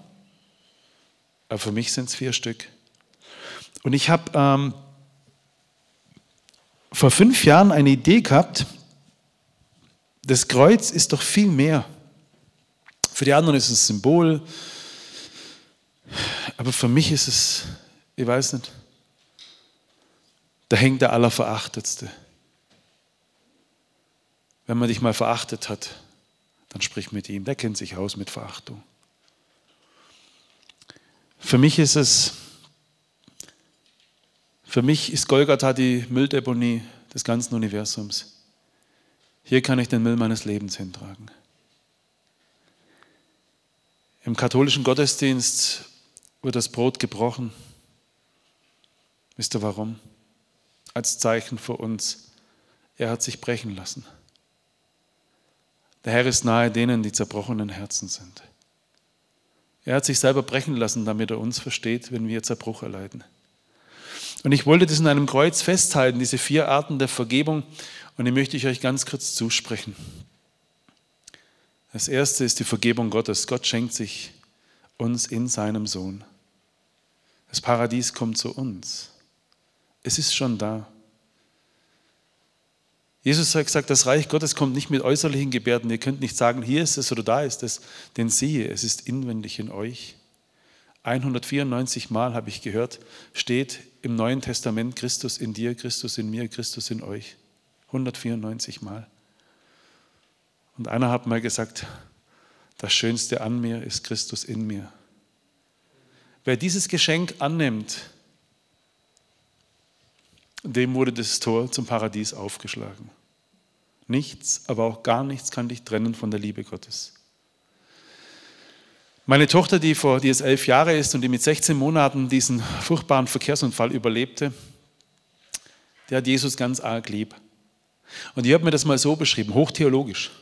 Aber für mich sind es vier Stück. Und ich habe ähm, vor fünf Jahren eine Idee gehabt, das Kreuz ist doch viel mehr. Für die anderen ist es ein Symbol, aber für mich ist es, ich weiß nicht, da hängt der Allerverachtetste. Wenn man dich mal verachtet hat, dann sprich mit ihm. Der kennt sich aus mit Verachtung. Für mich ist es, für mich ist Golgatha die Mülldeponie des ganzen Universums. Hier kann ich den Müll meines Lebens hintragen. Im katholischen Gottesdienst wird das Brot gebrochen. Wisst ihr warum? Als Zeichen für uns. Er hat sich brechen lassen. Der Herr ist nahe denen, die zerbrochenen Herzen sind. Er hat sich selber brechen lassen, damit er uns versteht, wenn wir Zerbruch erleiden. Und ich wollte das in einem Kreuz festhalten, diese vier Arten der Vergebung, und die möchte ich euch ganz kurz zusprechen. Das erste ist die Vergebung Gottes. Gott schenkt sich uns in seinem Sohn. Das Paradies kommt zu uns. Es ist schon da. Jesus hat gesagt, das Reich Gottes kommt nicht mit äußerlichen Gebärden. Ihr könnt nicht sagen, hier ist es oder da ist es, denn siehe, es ist inwendig in euch. 194 Mal habe ich gehört, steht im Neuen Testament Christus in dir, Christus in mir, Christus in euch. 194 Mal. Und einer hat mal gesagt, das Schönste an mir ist Christus in mir. Wer dieses Geschenk annimmt, dem wurde das Tor zum Paradies aufgeschlagen. Nichts, aber auch gar nichts kann dich trennen von der Liebe Gottes. Meine Tochter, die, vor, die jetzt elf Jahre ist und die mit 16 Monaten diesen furchtbaren Verkehrsunfall überlebte, die hat Jesus ganz arg lieb. Und die hat mir das mal so beschrieben, hochtheologisch.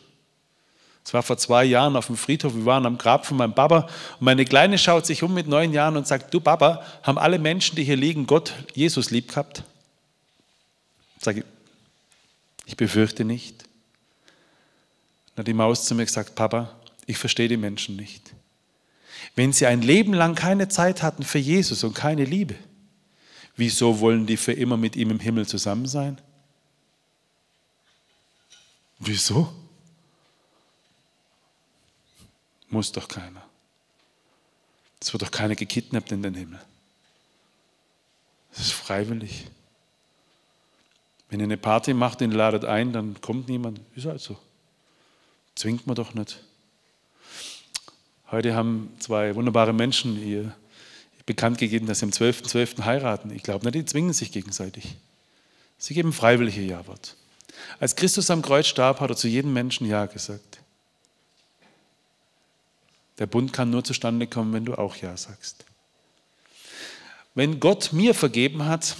Es war vor zwei Jahren auf dem Friedhof, wir waren am Grab von meinem Papa und meine Kleine schaut sich um mit neun Jahren und sagt, du Papa, haben alle Menschen, die hier liegen, Gott, Jesus lieb gehabt? Sage ich, befürchte nicht. Dann hat die Maus zu mir gesagt, Papa, ich verstehe die Menschen nicht. Wenn sie ein Leben lang keine Zeit hatten für Jesus und keine Liebe, wieso wollen die für immer mit ihm im Himmel zusammen sein? Wieso? Muss doch keiner. Es wird doch keiner gekidnappt in den Himmel. Es ist freiwillig. Wenn ihr eine Party macht und ladet ein, dann kommt niemand. Ist halt so. Zwingt man doch nicht. Heute haben zwei wunderbare Menschen ihr bekannt gegeben, dass sie am 12.12. .12. heiraten. Ich glaube nicht, die zwingen sich gegenseitig. Sie geben freiwillige Ja-Wort. Als Christus am Kreuz starb, hat er zu jedem Menschen Ja gesagt. Der Bund kann nur zustande kommen, wenn du auch Ja sagst. Wenn Gott mir vergeben hat,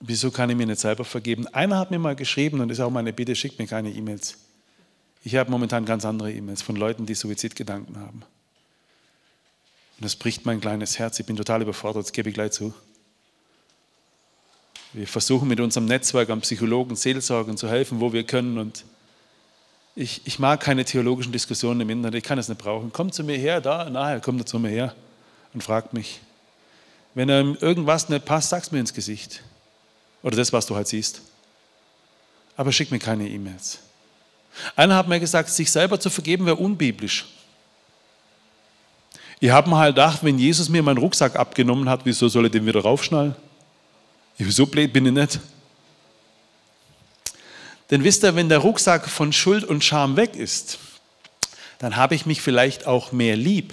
wieso kann ich mir nicht selber vergeben? Einer hat mir mal geschrieben, und das ist auch meine Bitte, schickt mir keine E-Mails. Ich habe momentan ganz andere E-Mails von Leuten, die Suizidgedanken haben. Und das bricht mein kleines Herz. Ich bin total überfordert, das gebe ich gleich zu. Wir versuchen mit unserem Netzwerk an Psychologen, Seelsorgern zu helfen, wo wir können. Und ich, ich mag keine theologischen Diskussionen im Internet, ich kann es nicht brauchen. Kommt zu mir her, da, nachher kommt er zu mir her und fragt mich. Wenn er irgendwas nicht passt, sag's mir ins Gesicht. Oder das, was du halt siehst. Aber schick mir keine E-Mails. Einer hat mir gesagt, sich selber zu vergeben wäre unbiblisch. Ich habe mir halt gedacht, wenn Jesus mir meinen Rucksack abgenommen hat, wieso soll ich den wieder raufschnallen? So blöd bin ich nicht. Denn wisst ihr, wenn der Rucksack von Schuld und Scham weg ist, dann habe ich mich vielleicht auch mehr lieb,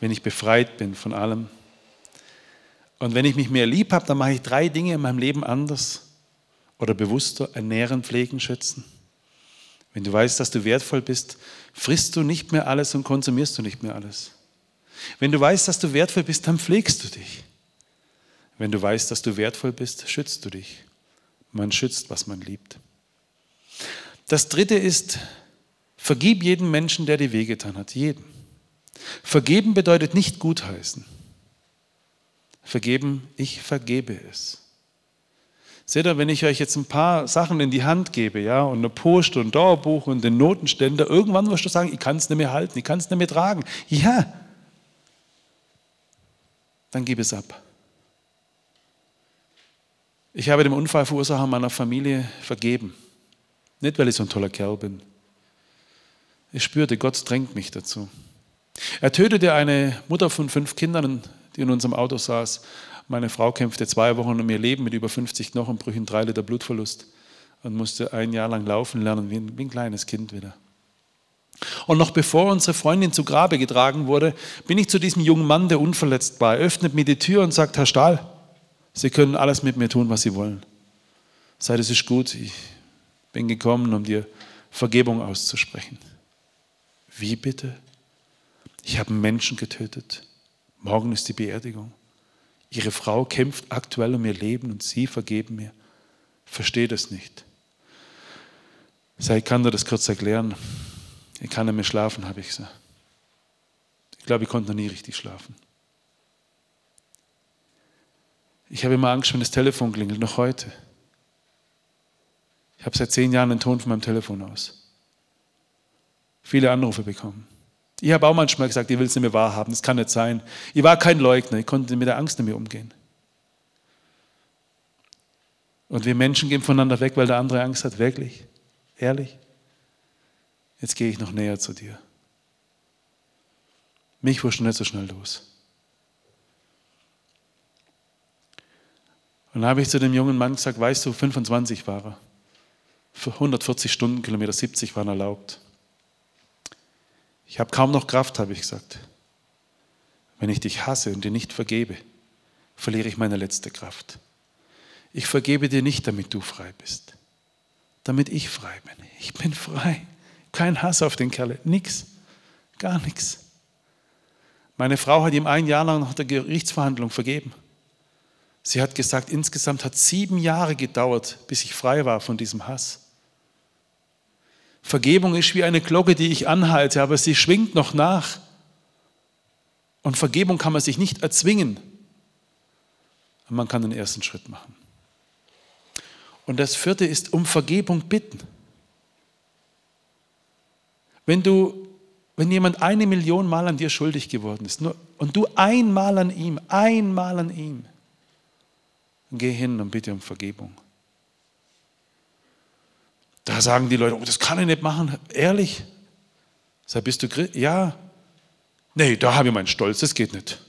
wenn ich befreit bin von allem. Und wenn ich mich mehr lieb habe, dann mache ich drei Dinge in meinem Leben anders oder bewusster ernähren, pflegen, schützen. Wenn du weißt, dass du wertvoll bist, frisst du nicht mehr alles und konsumierst du nicht mehr alles. Wenn du weißt, dass du wertvoll bist, dann pflegst du dich. Wenn du weißt, dass du wertvoll bist, schützt du dich. Man schützt, was man liebt. Das dritte ist, vergib jeden Menschen, der dir wehgetan hat. Jeden. Vergeben bedeutet nicht gutheißen. Vergeben, ich vergebe es. Seht ihr, wenn ich euch jetzt ein paar Sachen in die Hand gebe, ja, und eine Post und ein Dauerbuch und den Notenständer, irgendwann wirst du sagen, ich kann es nicht mehr halten, ich kann es nicht mehr tragen. Ja, dann gib es ab. Ich habe dem Unfallverursacher meiner Familie vergeben. Nicht, weil ich so ein toller Kerl bin. Ich spürte, Gott drängt mich dazu. Er tötete eine Mutter von fünf Kindern, die in unserem Auto saß. Meine Frau kämpfte zwei Wochen um ihr Leben mit über 50 Knochenbrüchen, drei Liter Blutverlust und musste ein Jahr lang laufen lernen, wie ein, wie ein kleines Kind wieder. Und noch bevor unsere Freundin zu Grabe getragen wurde, bin ich zu diesem jungen Mann, der unverletzt war. Öffnet mir die Tür und sagt, Herr Stahl, Sie können alles mit mir tun, was Sie wollen. Sei, das ist gut, ich bin gekommen, um dir Vergebung auszusprechen. Wie bitte? Ich habe Menschen getötet. Morgen ist die Beerdigung. Ihre Frau kämpft aktuell um ihr Leben und Sie vergeben mir. Verstehe das nicht. Ich kann dir das kurz erklären. Ich kann nicht mehr schlafen, habe ich gesagt. Ich glaube, ich konnte noch nie richtig schlafen. Ich habe immer Angst, wenn das Telefon klingelt, noch heute. Ich habe seit zehn Jahren den Ton von meinem Telefon aus. Viele Anrufe bekommen. Ich habe auch manchmal gesagt, ich will es nicht mehr wahrhaben, das kann nicht sein. Ich war kein Leugner, ich konnte mit der Angst nicht mehr umgehen. Und wir Menschen gehen voneinander weg, weil der andere Angst hat, wirklich. Ehrlich? Jetzt gehe ich noch näher zu dir. Mich wurst du nicht so schnell los. Und dann habe ich zu dem jungen Mann gesagt, weißt du, 25 war er. Für 140 Stundenkilometer, 70 waren erlaubt. Ich habe kaum noch Kraft, habe ich gesagt. Wenn ich dich hasse und dir nicht vergebe, verliere ich meine letzte Kraft. Ich vergebe dir nicht, damit du frei bist, damit ich frei bin. Ich bin frei. Kein Hass auf den Kerl, nix, gar nichts. Meine Frau hat ihm ein Jahr lang nach der Gerichtsverhandlung vergeben. Sie hat gesagt, insgesamt hat sieben Jahre gedauert, bis ich frei war von diesem Hass. Vergebung ist wie eine Glocke, die ich anhalte, aber sie schwingt noch nach. Und Vergebung kann man sich nicht erzwingen. Aber man kann den ersten Schritt machen. Und das vierte ist um Vergebung bitten. Wenn du, wenn jemand eine Million Mal an dir schuldig geworden ist nur, und du einmal an ihm, einmal an ihm, geh hin und bitte um Vergebung. Da sagen die Leute, oh, das kann ich nicht machen. Ehrlich? Sag, bist du Christ? Ja. Nee, da habe ich meinen Stolz, das geht nicht.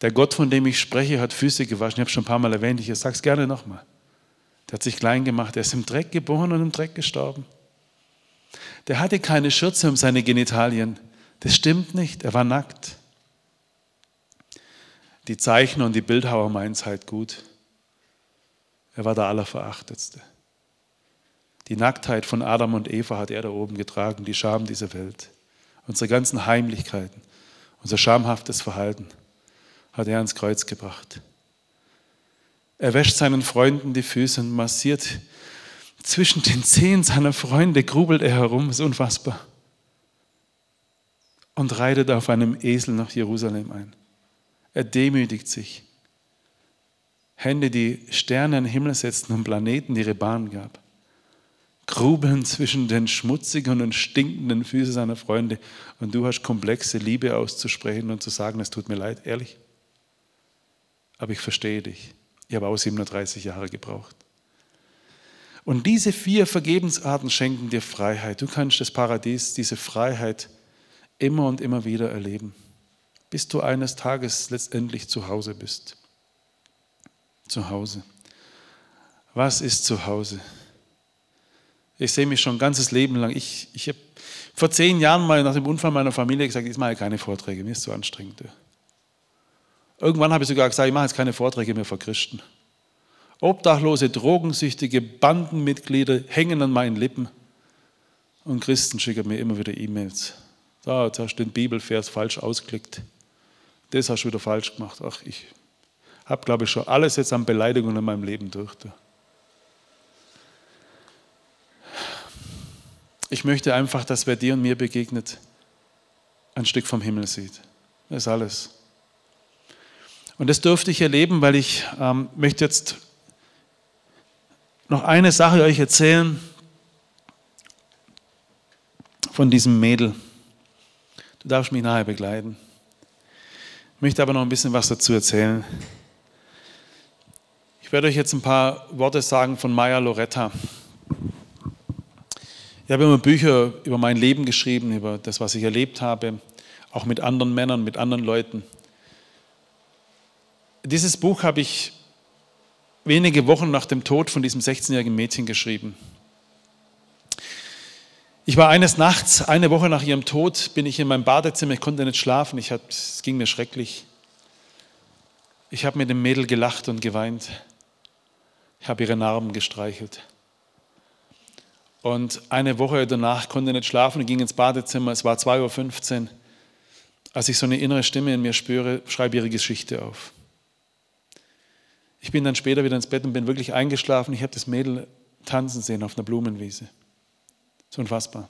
Der Gott, von dem ich spreche, hat Füße gewaschen. Ich habe schon ein paar Mal erwähnt, ich sage es gerne nochmal. Der hat sich klein gemacht. Er ist im Dreck geboren und im Dreck gestorben. Der hatte keine Schürze um seine Genitalien. Das stimmt nicht. Er war nackt. Die Zeichner und die Bildhauer meinen es halt gut. Er war der Allerverachtetste. Die Nacktheit von Adam und Eva hat er da oben getragen, die Scham dieser Welt. Unsere ganzen Heimlichkeiten, unser schamhaftes Verhalten hat er ans Kreuz gebracht. Er wäscht seinen Freunden die Füße und massiert zwischen den Zehen seiner Freunde, grubelt er herum, ist unfassbar. Und reitet auf einem Esel nach Jerusalem ein. Er demütigt sich. Hände, die Sterne in den Himmel setzten und Planeten, ihre Bahn gab. Grubeln zwischen den schmutzigen und stinkenden Füßen seiner Freunde. Und du hast komplexe Liebe auszusprechen und zu sagen, es tut mir leid, ehrlich. Aber ich verstehe dich. Ich habe auch 37 Jahre gebraucht. Und diese vier Vergebensarten schenken dir Freiheit. Du kannst das Paradies, diese Freiheit immer und immer wieder erleben, bis du eines Tages letztendlich zu Hause bist. Zu Hause. Was ist zu Hause? Ich sehe mich schon ein ganzes Leben lang. Ich, ich habe vor zehn Jahren mal nach dem Unfall meiner Familie gesagt, ich mache keine Vorträge, mir ist zu anstrengend. Irgendwann habe ich sogar gesagt, ich mache jetzt keine Vorträge mehr vor Christen. Obdachlose, drogensüchtige Bandenmitglieder hängen an meinen Lippen und Christen schicken mir immer wieder E-Mails. Da, jetzt hast du den Bibelvers falsch ausklickt. Das hast du wieder falsch gemacht. Ach, ich habe, glaube ich, schon alles jetzt an Beleidigungen in meinem Leben durch. Ich möchte einfach, dass wer dir und mir begegnet, ein Stück vom Himmel sieht. Das ist alles. Und das durfte ich erleben, weil ich ähm, möchte jetzt noch eine Sache euch erzählen von diesem Mädel. Du darfst mich nachher begleiten. Ich möchte aber noch ein bisschen was dazu erzählen. Ich werde euch jetzt ein paar Worte sagen von Maya Loretta. Ich habe immer Bücher über mein Leben geschrieben, über das, was ich erlebt habe, auch mit anderen Männern, mit anderen Leuten. Dieses Buch habe ich wenige Wochen nach dem Tod von diesem 16-jährigen Mädchen geschrieben. Ich war eines Nachts, eine Woche nach ihrem Tod, bin ich in meinem Badezimmer, ich konnte nicht schlafen, ich hab, es ging mir schrecklich. Ich habe mit dem Mädel gelacht und geweint. Ich habe ihre Narben gestreichelt. Und eine Woche danach konnte ich nicht schlafen und ging ins Badezimmer. Es war 2.15 Uhr. Als ich so eine innere Stimme in mir spüre, schreibe ihre Geschichte auf. Ich bin dann später wieder ins Bett und bin wirklich eingeschlafen. Ich habe das Mädel tanzen sehen auf einer Blumenwiese. So unfassbar.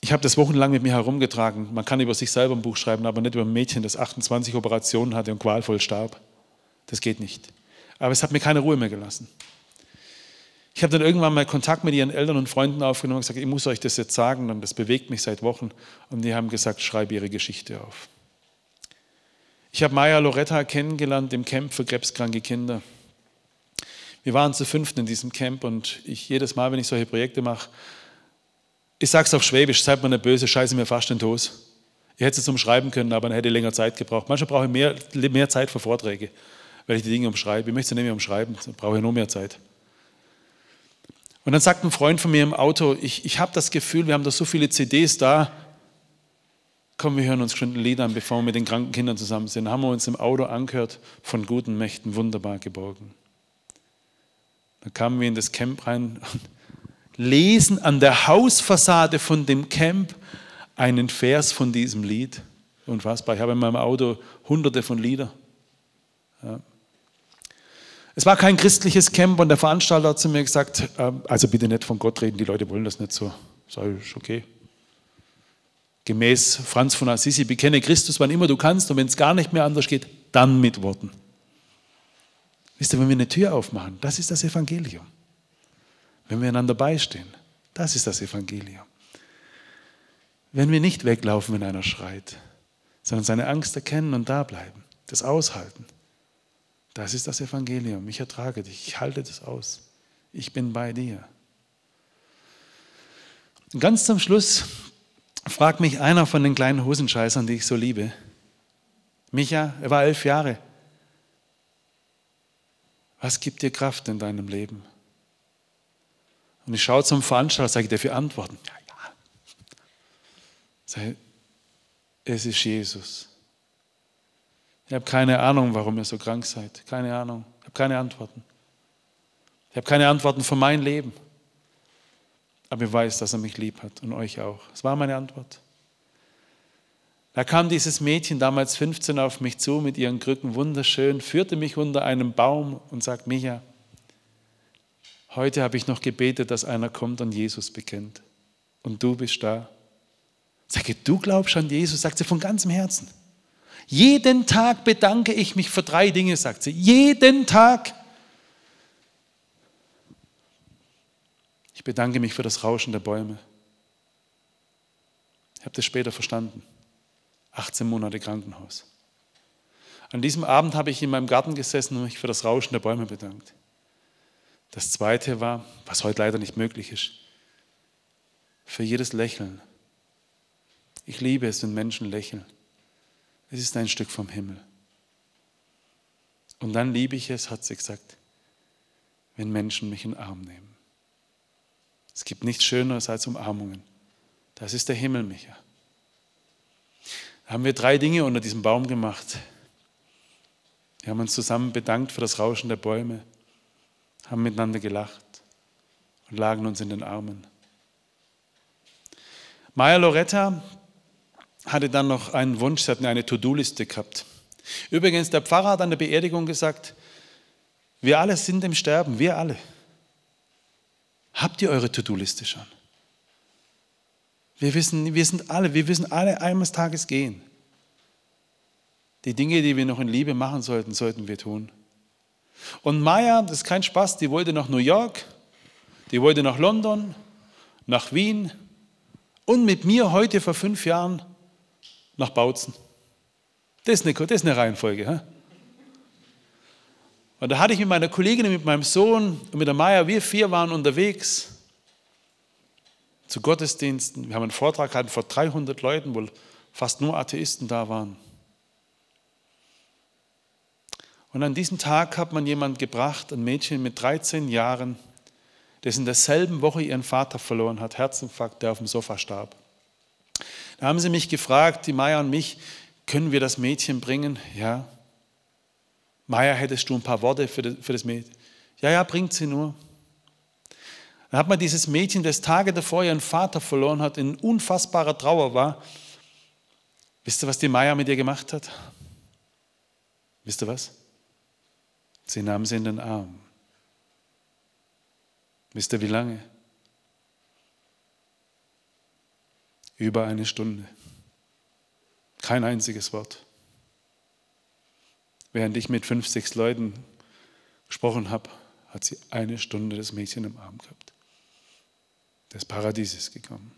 Ich habe das wochenlang mit mir herumgetragen. Man kann über sich selber ein Buch schreiben, aber nicht über ein Mädchen, das 28 Operationen hatte und qualvoll starb. Das geht nicht. Aber es hat mir keine Ruhe mehr gelassen. Ich habe dann irgendwann mal Kontakt mit ihren Eltern und Freunden aufgenommen und gesagt, ich muss euch das jetzt sagen, und das bewegt mich seit Wochen. Und die haben gesagt, schreibe ihre Geschichte auf. Ich habe Maya Loretta kennengelernt im Camp für krebskranke Kinder. Wir waren zu fünften in diesem Camp und ich jedes Mal, wenn ich solche Projekte mache, ich sage es auf Schwäbisch, seid mir nicht böse, scheiße mir fast den Toast. Ich hätte es zum Schreiben können, aber dann hätte ich länger Zeit gebraucht. Manchmal brauche ich mehr, mehr Zeit für Vorträge, weil ich die Dinge umschreibe. Ich möchte sie mehr umschreiben, dann brauche ich nur mehr Zeit. Und dann sagt ein Freund von mir im Auto, ich, ich habe das Gefühl, wir haben da so viele CDs da, komm, wir hören uns schon ein Lied an, bevor wir mit den kranken Kindern zusammen sind. Haben wir uns im Auto angehört, von guten Mächten wunderbar geborgen. Dann kamen wir in das Camp rein und lesen an der Hausfassade von dem Camp einen Vers von diesem Lied. Unfassbar. Ich habe in meinem Auto hunderte von Lieder. Ja. Es war kein christliches Camp und der Veranstalter hat zu mir gesagt, ähm, also bitte nicht von Gott reden, die Leute wollen das nicht so. Sag ich, okay. Gemäß Franz von Assisi, bekenne Christus, wann immer du kannst und wenn es gar nicht mehr anders geht, dann mit Worten. Wisst ihr, wenn wir eine Tür aufmachen, das ist das Evangelium. Wenn wir einander beistehen, das ist das Evangelium. Wenn wir nicht weglaufen, wenn einer schreit, sondern seine Angst erkennen und da bleiben, das aushalten. Das ist das Evangelium. Ich ertrage dich. Ich halte das aus. Ich bin bei dir. Und ganz zum Schluss fragt mich einer von den kleinen Hosenscheißern, die ich so liebe. Micha, er war elf Jahre. Was gibt dir Kraft in deinem Leben? Und ich schaue zum Veranstalter, sage ich dafür antworten. Ja, ja. Sage, es ist Jesus. Ich habe keine Ahnung, warum ihr so krank seid. Keine Ahnung. Ich habe keine Antworten. Ich habe keine Antworten für mein Leben. Aber ich weiß, dass er mich lieb hat und euch auch. Das war meine Antwort. Da kam dieses Mädchen, damals 15, auf mich zu mit ihren Krücken, wunderschön, führte mich unter einem Baum und sagt, Micha, heute habe ich noch gebetet, dass einer kommt und Jesus bekennt. Und du bist da. Sage, du glaubst an Jesus, sagt sie von ganzem Herzen. Jeden Tag bedanke ich mich für drei Dinge, sagt sie. Jeden Tag. Ich bedanke mich für das Rauschen der Bäume. Ich habe das später verstanden. 18 Monate Krankenhaus. An diesem Abend habe ich in meinem Garten gesessen und mich für das Rauschen der Bäume bedankt. Das zweite war, was heute leider nicht möglich ist, für jedes Lächeln. Ich liebe es, wenn Menschen lächeln. Es ist ein Stück vom Himmel. Und dann liebe ich es, hat sie gesagt, wenn Menschen mich in den Arm nehmen. Es gibt nichts Schöneres als Umarmungen. Das ist der Himmel, Micha. Da haben wir drei Dinge unter diesem Baum gemacht. Wir haben uns zusammen bedankt für das Rauschen der Bäume, haben miteinander gelacht und lagen uns in den Armen. Maya Loretta hatte dann noch einen Wunsch, sie hatten eine To-Do-Liste gehabt. Übrigens, der Pfarrer hat an der Beerdigung gesagt, wir alle sind im Sterben, wir alle. Habt ihr eure To-Do-Liste schon? Wir wissen, wir sind alle, wir wissen alle eines Tages gehen. Die Dinge, die wir noch in Liebe machen sollten, sollten wir tun. Und Maya, das ist kein Spaß, die wollte nach New York, die wollte nach London, nach Wien und mit mir heute vor fünf Jahren nach Bautzen. Das ist eine, das ist eine Reihenfolge. He? Und da hatte ich mit meiner Kollegin, mit meinem Sohn und mit der Maya, wir vier waren unterwegs zu Gottesdiensten. Wir haben einen Vortrag gehabt vor 300 Leuten, wo fast nur Atheisten da waren. Und an diesem Tag hat man jemand gebracht, ein Mädchen mit 13 Jahren, das in derselben Woche ihren Vater verloren hat, Herzinfarkt, der auf dem Sofa starb. Da haben sie mich gefragt, die Maya und mich, können wir das Mädchen bringen? Ja. Maya, hättest du ein paar Worte für das, Mädchen? Ja, ja, bringt sie nur. Da hat man dieses Mädchen, das Tage davor ihren Vater verloren hat, in unfassbarer Trauer war. Wisst ihr, was die Maya mit ihr gemacht hat? Wisst ihr was? Sie nahm sie in den Arm. Wisst ihr, wie lange? Über eine Stunde. Kein einziges Wort. Während ich mit fünf, sechs Leuten gesprochen habe, hat sie eine Stunde das Mädchen im Arm gehabt. Das Paradies ist gekommen.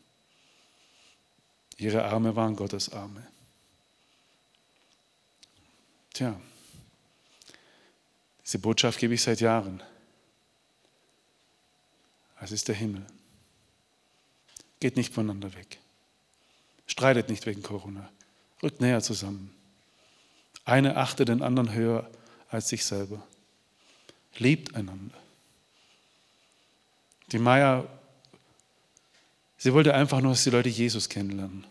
Ihre Arme waren Gottes Arme. Tja, diese Botschaft gebe ich seit Jahren. Es ist der Himmel. Geht nicht voneinander weg. Streitet nicht wegen Corona. Rückt näher zusammen. Eine achtet den anderen höher als sich selber. Liebt einander. Die Maya, sie wollte einfach nur, dass die Leute Jesus kennenlernen.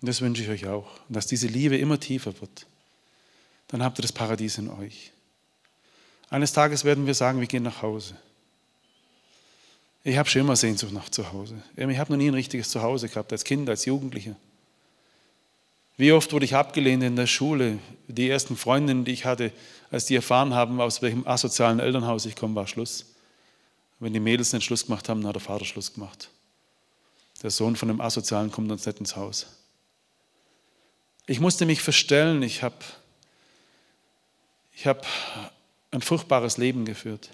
Und das wünsche ich euch auch. Und dass diese Liebe immer tiefer wird. Dann habt ihr das Paradies in euch. Eines Tages werden wir sagen, wir gehen nach Hause. Ich habe schon immer Sehnsucht nach zu Hause. Ich habe noch nie ein richtiges Zuhause gehabt, als Kind, als Jugendlicher. Wie oft wurde ich abgelehnt in der Schule? Die ersten Freundinnen, die ich hatte, als die erfahren haben, aus welchem asozialen Elternhaus ich komme, war Schluss. Wenn die Mädels den Schluss gemacht haben, dann hat der Vater Schluss gemacht. Der Sohn von dem Asozialen kommt uns nicht ins Haus. Ich musste mich verstellen. Ich habe ich hab ein furchtbares Leben geführt.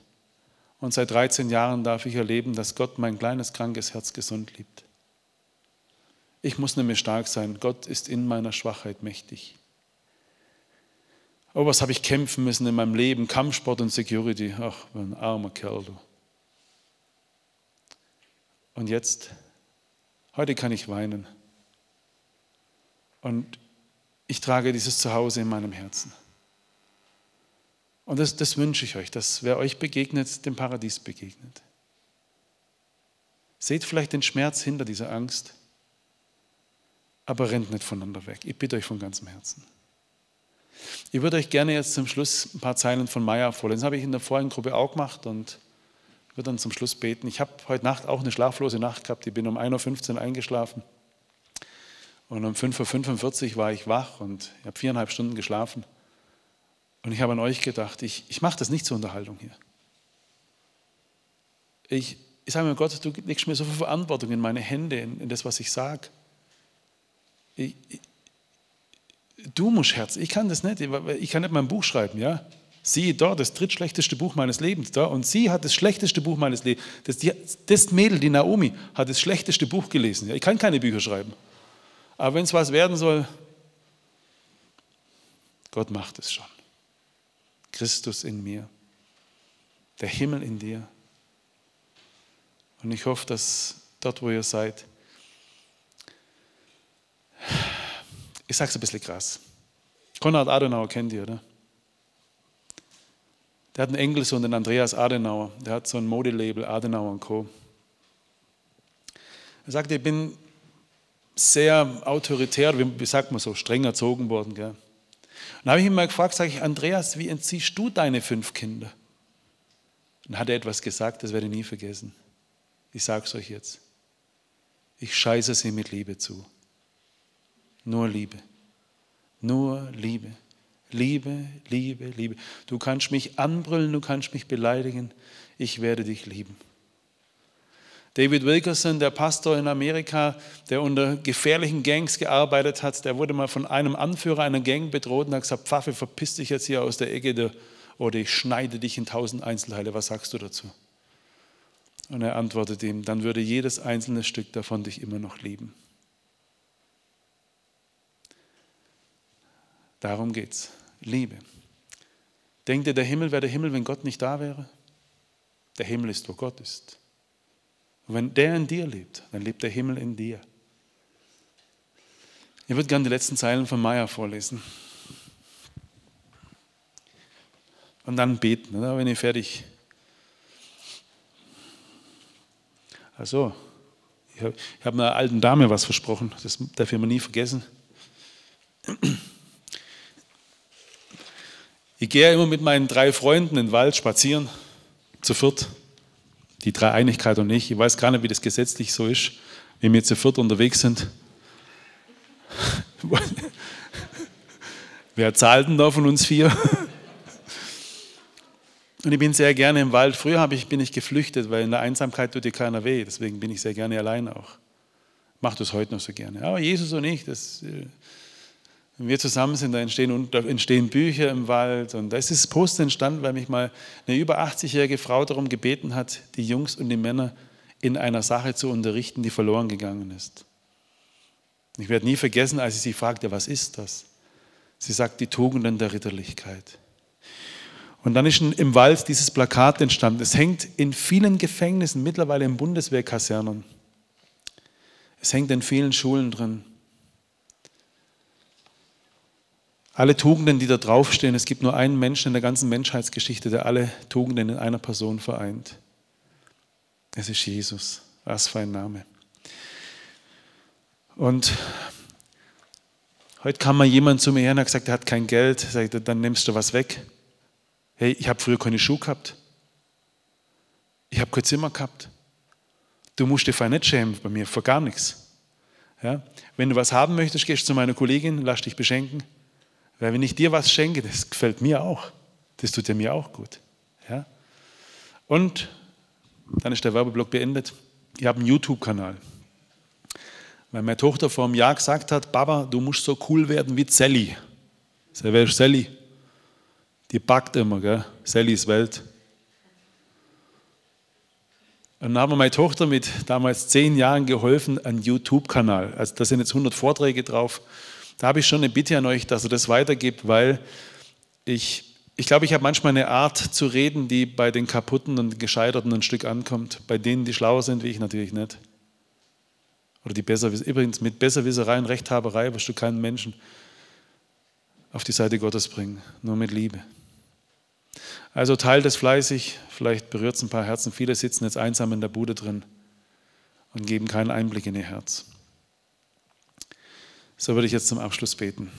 Und seit 13 Jahren darf ich erleben, dass Gott mein kleines, krankes Herz gesund liebt. Ich muss mehr stark sein. Gott ist in meiner Schwachheit mächtig. Oh, was habe ich kämpfen müssen in meinem Leben? Kampfsport und Security. Ach, ein armer Kerl, du. Und jetzt, heute kann ich weinen. Und ich trage dieses Zuhause in meinem Herzen. Und das, das wünsche ich euch, dass wer euch begegnet, dem Paradies begegnet. Seht vielleicht den Schmerz hinter dieser Angst, aber rennt nicht voneinander weg. Ich bitte euch von ganzem Herzen. Ich würde euch gerne jetzt zum Schluss ein paar Zeilen von Maya vorlesen. Das habe ich in der vorigen Gruppe auch gemacht und würde dann zum Schluss beten. Ich habe heute Nacht auch eine schlaflose Nacht gehabt. Ich bin um 1.15 Uhr eingeschlafen und um 5.45 Uhr war ich wach und ich habe viereinhalb Stunden geschlafen. Und ich habe an euch gedacht, ich, ich mache das nicht zur Unterhaltung hier. Ich, ich sage mir, Gott, du legst mir so viel Verantwortung in meine Hände, in, in das, was ich sage. Ich, ich, du musst Herz, ich kann das nicht, ich kann nicht mein Buch schreiben, ja. Sie dort, das drittschlechteste Buch meines Lebens da und sie hat das schlechteste Buch meines Lebens. Das, das Mädel, die Naomi, hat das schlechteste Buch gelesen. Ja? Ich kann keine Bücher schreiben. Aber wenn es was werden soll, Gott macht es schon. Christus in mir, der Himmel in dir. Und ich hoffe, dass dort, wo ihr seid, ich sage es ein bisschen krass. Konrad Adenauer kennt ihr, oder? Der hat einen Enkelsohn, den Andreas Adenauer. Der hat so ein Modelabel, Adenauer Co. Er sagt, ich bin sehr autoritär, wie sagt man so, streng erzogen worden. Gell? Dann habe ich ihn mal gefragt, sage ich, Andreas, wie entziehst du deine fünf Kinder? Dann hat er etwas gesagt, das werde ich nie vergessen. Ich sage es euch jetzt. Ich scheiße sie mit Liebe zu. Nur Liebe. Nur Liebe. Liebe, Liebe, Liebe. Du kannst mich anbrüllen, du kannst mich beleidigen. Ich werde dich lieben. David Wilkerson, der Pastor in Amerika, der unter gefährlichen Gangs gearbeitet hat, der wurde mal von einem Anführer einer Gang bedroht und hat gesagt, Pfaffe, verpiss dich jetzt hier aus der Ecke oder ich schneide dich in tausend Einzelteile. Was sagst du dazu? Und er antwortet ihm, dann würde jedes einzelne Stück davon dich immer noch lieben. Darum geht's. Liebe. Denkt ihr, der Himmel wäre der Himmel, wenn Gott nicht da wäre? Der Himmel ist, wo Gott ist. Und wenn der in dir lebt, dann lebt der Himmel in dir. Ich würde gerne die letzten Zeilen von Maya vorlesen. Und dann beten, oder? wenn ihr fertig. Also, ich habe hab einer alten Dame was versprochen, das darf ich mir nie vergessen. Ich gehe immer mit meinen drei Freunden in den Wald spazieren, zu viert. Die Dreieinigkeit und ich. Ich weiß gar nicht, wie das gesetzlich so ist, wenn wir zu viert unterwegs sind. Wer zahlt denn da von uns vier? Und ich bin sehr gerne im Wald. Früher ich, bin ich geflüchtet, weil in der Einsamkeit tut dir keiner weh. Deswegen bin ich sehr gerne allein auch. Mache das heute noch so gerne. Aber Jesus und ich, das, äh, wenn wir zusammen sind, da entstehen, da entstehen Bücher im Wald. Und da ist das Post entstanden, weil mich mal eine über 80-jährige Frau darum gebeten hat, die Jungs und die Männer in einer Sache zu unterrichten, die verloren gegangen ist. Ich werde nie vergessen, als ich sie fragte, was ist das? Sie sagt, die Tugenden der Ritterlichkeit. Und dann ist im Wald dieses Plakat entstanden. Es hängt in vielen Gefängnissen, mittlerweile in Bundeswehrkasernen. Es hängt in vielen Schulen drin. Alle Tugenden, die da draufstehen, es gibt nur einen Menschen in der ganzen Menschheitsgeschichte, der alle Tugenden in einer Person vereint. Es ist Jesus. Was für ein Name. Und heute kam mal jemand zu mir her und hat gesagt, er hat kein Geld. Sagt, dann nimmst du was weg. Hey, ich habe früher keine Schuhe gehabt. Ich habe kein Zimmer gehabt. Du musst dich nicht schämen bei mir, für gar nichts. Ja? Wenn du was haben möchtest, gehst du zu meiner Kollegin, lass dich beschenken. Weil wenn ich dir was schenke, das gefällt mir auch. Das tut ja mir auch gut. Ja? Und dann ist der Werbeblock beendet. Ich habe einen YouTube-Kanal. Weil meine Tochter vor einem Jahr gesagt hat, Baba, du musst so cool werden wie Sally. wer ist Sally? Die backt immer, gell? Sallys Welt. Und dann haben wir meine Tochter mit damals zehn Jahren geholfen, einen YouTube-Kanal. Also da sind jetzt 100 Vorträge drauf. Da habe ich schon eine Bitte an euch, dass ihr das weitergibt, weil ich, ich glaube, ich habe manchmal eine Art zu reden, die bei den Kaputten und Gescheiterten ein Stück ankommt. Bei denen, die schlauer sind wie ich, natürlich nicht. Oder die besser Übrigens, mit Besserwisserei und Rechthaberei wirst du keinen Menschen auf die Seite Gottes bringen, nur mit Liebe. Also teilt es fleißig, vielleicht berührt es ein paar Herzen. Viele sitzen jetzt einsam in der Bude drin und geben keinen Einblick in ihr Herz. So würde ich jetzt zum Abschluss beten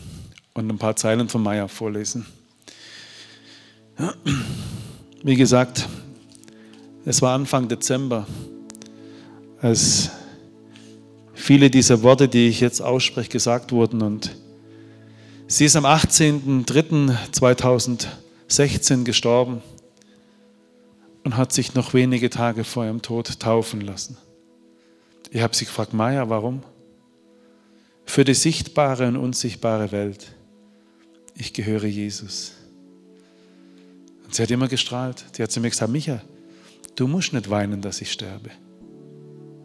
und ein paar Zeilen von Meier vorlesen. Wie gesagt, es war Anfang Dezember, als viele dieser Worte, die ich jetzt ausspreche, gesagt wurden. Und sie ist am 18.03.2000 16 gestorben und hat sich noch wenige Tage vor ihrem Tod taufen lassen. Ich habe sie gefragt, Maya, warum? Für die sichtbare und unsichtbare Welt. Ich gehöre Jesus. Und sie hat immer gestrahlt. Sie hat zu mir gesagt, Micha, du musst nicht weinen, dass ich sterbe.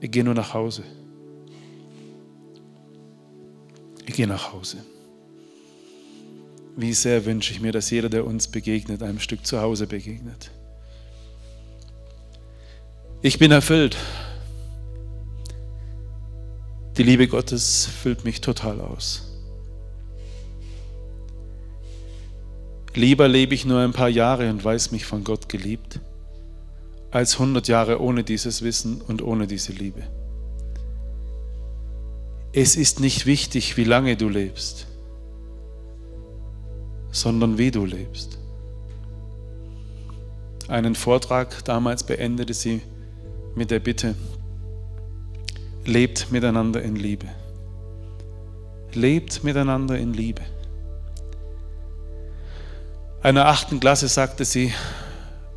Ich gehe nur nach Hause. Ich gehe nach Hause. Wie sehr wünsche ich mir, dass jeder, der uns begegnet, einem Stück zu Hause begegnet. Ich bin erfüllt. Die Liebe Gottes füllt mich total aus. Lieber lebe ich nur ein paar Jahre und weiß mich von Gott geliebt, als 100 Jahre ohne dieses Wissen und ohne diese Liebe. Es ist nicht wichtig, wie lange du lebst sondern wie du lebst. Einen Vortrag damals beendete sie mit der Bitte, lebt miteinander in Liebe. Lebt miteinander in Liebe. Einer achten Klasse sagte sie,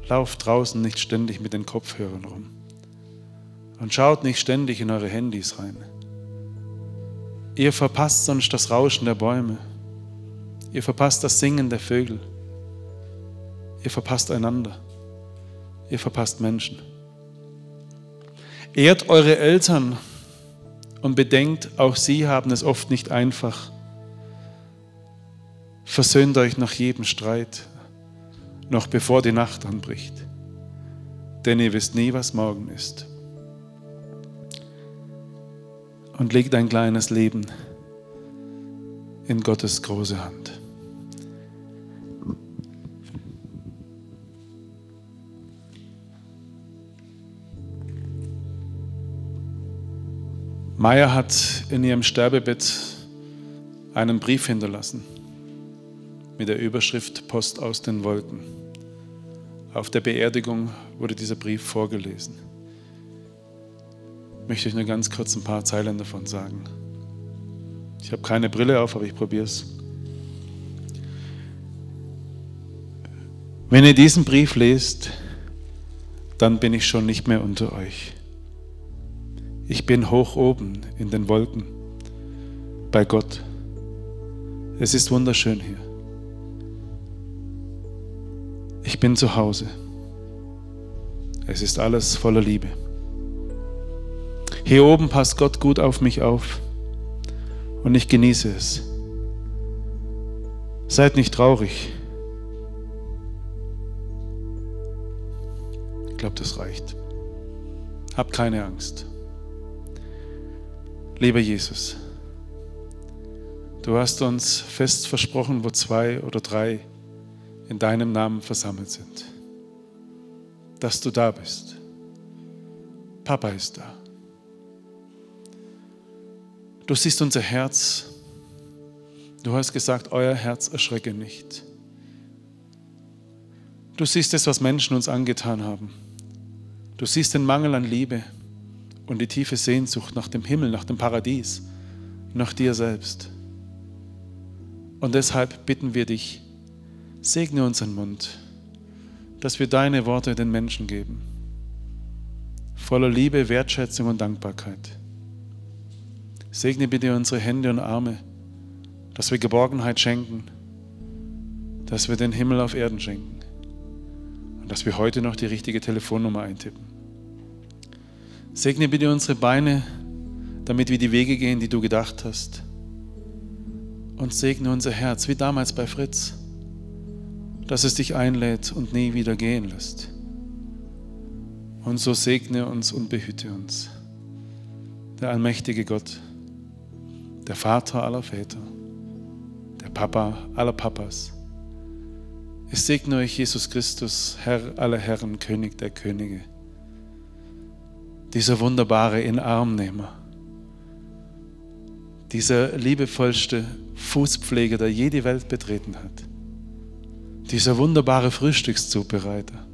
lauft draußen nicht ständig mit den Kopfhörern rum und schaut nicht ständig in eure Handys rein. Ihr verpasst sonst das Rauschen der Bäume Ihr verpasst das Singen der Vögel. Ihr verpasst einander. Ihr verpasst Menschen. Ehrt eure Eltern und bedenkt, auch sie haben es oft nicht einfach. Versöhnt euch nach jedem Streit, noch bevor die Nacht anbricht. Denn ihr wisst nie, was morgen ist. Und legt ein kleines Leben in Gottes große Hand. Maya hat in ihrem Sterbebett einen Brief hinterlassen mit der Überschrift Post aus den Wolken. Auf der Beerdigung wurde dieser Brief vorgelesen. möchte ich nur ganz kurz ein paar Zeilen davon sagen. Ich habe keine Brille auf, aber ich probiere es. Wenn ihr diesen Brief lest, dann bin ich schon nicht mehr unter euch. Ich bin hoch oben in den Wolken bei Gott. Es ist wunderschön hier. Ich bin zu Hause. Es ist alles voller Liebe. Hier oben passt Gott gut auf mich auf und ich genieße es. Seid nicht traurig. Ich glaube, das reicht. Habt keine Angst. Lieber Jesus, du hast uns fest versprochen, wo zwei oder drei in deinem Namen versammelt sind, dass du da bist. Papa ist da. Du siehst unser Herz. Du hast gesagt, euer Herz erschrecke nicht. Du siehst es, was Menschen uns angetan haben. Du siehst den Mangel an Liebe und die tiefe Sehnsucht nach dem Himmel, nach dem Paradies, nach dir selbst. Und deshalb bitten wir dich, segne unseren Mund, dass wir deine Worte den Menschen geben, voller Liebe, Wertschätzung und Dankbarkeit. Segne bitte unsere Hände und Arme, dass wir Geborgenheit schenken, dass wir den Himmel auf Erden schenken und dass wir heute noch die richtige Telefonnummer eintippen. Segne bitte unsere Beine, damit wir die Wege gehen, die du gedacht hast. Und segne unser Herz, wie damals bei Fritz, dass es dich einlädt und nie wieder gehen lässt. Und so segne uns und behüte uns, der allmächtige Gott der Vater aller Väter, der Papa aller Papas. Ich segne euch, Jesus Christus, Herr aller Herren, König der Könige, dieser wunderbare Inarmnehmer, dieser liebevollste Fußpfleger, der je die Welt betreten hat, dieser wunderbare Frühstückszubereiter.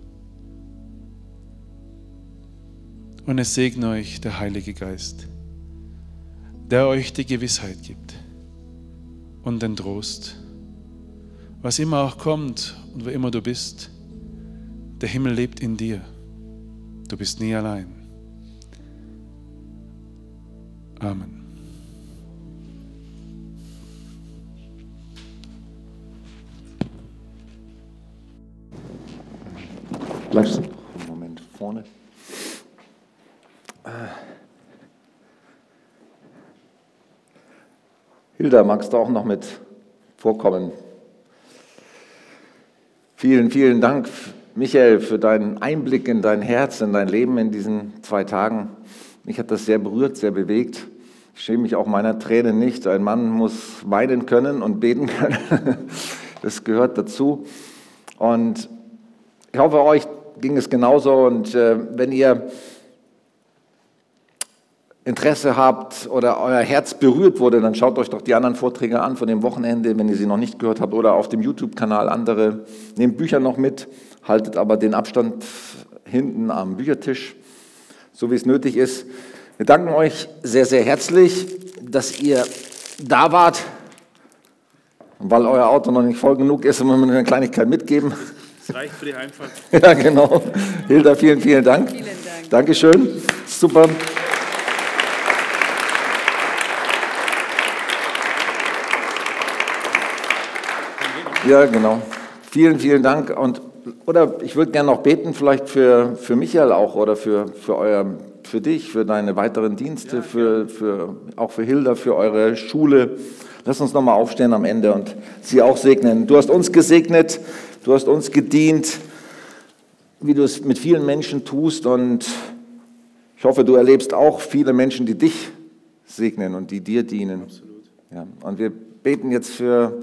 Und es segne euch der Heilige Geist der euch die Gewissheit gibt und den Trost. Was immer auch kommt und wo immer du bist, der Himmel lebt in dir. Du bist nie allein. Amen. Bleibst du noch einen Moment vorne? Hilda, magst du auch noch mit vorkommen? Vielen, vielen Dank, Michael, für deinen Einblick in dein Herz, in dein Leben in diesen zwei Tagen. Mich hat das sehr berührt, sehr bewegt. Ich schäme mich auch meiner Tränen nicht. Ein Mann muss weinen können und beten können. Das gehört dazu. Und ich hoffe, euch ging es genauso. Und äh, wenn ihr Interesse habt oder euer Herz berührt wurde, dann schaut euch doch die anderen Vorträge an von dem Wochenende, wenn ihr sie noch nicht gehört habt, oder auf dem YouTube-Kanal andere. Nehmt Bücher noch mit, haltet aber den Abstand hinten am Büchertisch, so wie es nötig ist. Wir danken euch sehr, sehr herzlich, dass ihr da wart. weil euer Auto noch nicht voll genug ist, müssen wir eine Kleinigkeit mitgeben. Das reicht für die Heimfahrt. ja, genau. Hilda, vielen, vielen Dank. Vielen Dank. Dankeschön. Super. Ja, genau. Vielen, vielen Dank. Und, oder ich würde gerne noch beten, vielleicht für, für Michael auch oder für, für, euer, für dich, für deine weiteren Dienste, für, für, auch für Hilda, für eure Schule. Lass uns nochmal aufstehen am Ende und sie auch segnen. Du hast uns gesegnet, du hast uns gedient, wie du es mit vielen Menschen tust. Und ich hoffe, du erlebst auch viele Menschen, die dich segnen und die dir dienen. Absolut. Ja, und wir beten jetzt für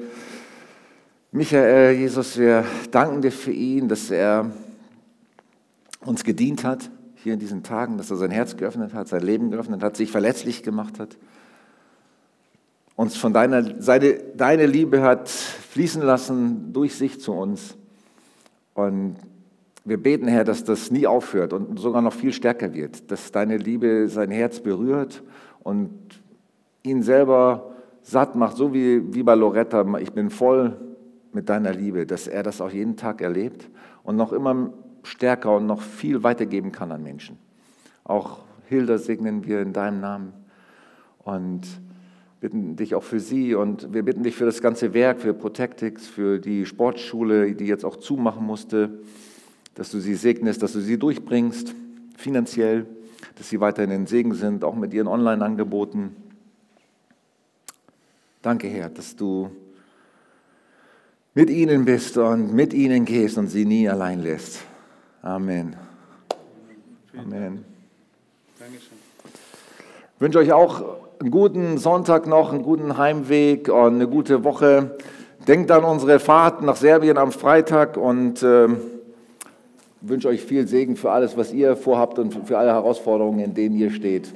Michael, Jesus, wir danken dir für ihn, dass er uns gedient hat hier in diesen Tagen, dass er sein Herz geöffnet hat, sein Leben geöffnet hat, sich verletzlich gemacht hat, uns von deiner, seine, deine Liebe hat fließen lassen durch sich zu uns. Und wir beten, Herr, dass das nie aufhört und sogar noch viel stärker wird, dass deine Liebe sein Herz berührt und ihn selber satt macht, so wie, wie bei Loretta. Ich bin voll mit deiner Liebe, dass er das auch jeden Tag erlebt und noch immer stärker und noch viel weitergeben kann an Menschen. Auch Hilda segnen wir in deinem Namen und bitten dich auch für sie und wir bitten dich für das ganze Werk, für Protectix, für die Sportschule, die jetzt auch zumachen musste dass du sie segnest, dass du sie durchbringst, finanziell, dass sie weiterhin in Segen sind, auch mit ihren Online-Angeboten. Danke, Herr, dass du mit ihnen bist und mit ihnen gehst und sie nie allein lässt. Amen. Amen. Dankeschön. Ich wünsche euch auch einen guten Sonntag noch, einen guten Heimweg und eine gute Woche. Denkt an unsere Fahrt nach Serbien am Freitag und äh, wünsche euch viel Segen für alles, was ihr vorhabt und für alle Herausforderungen, in denen ihr steht.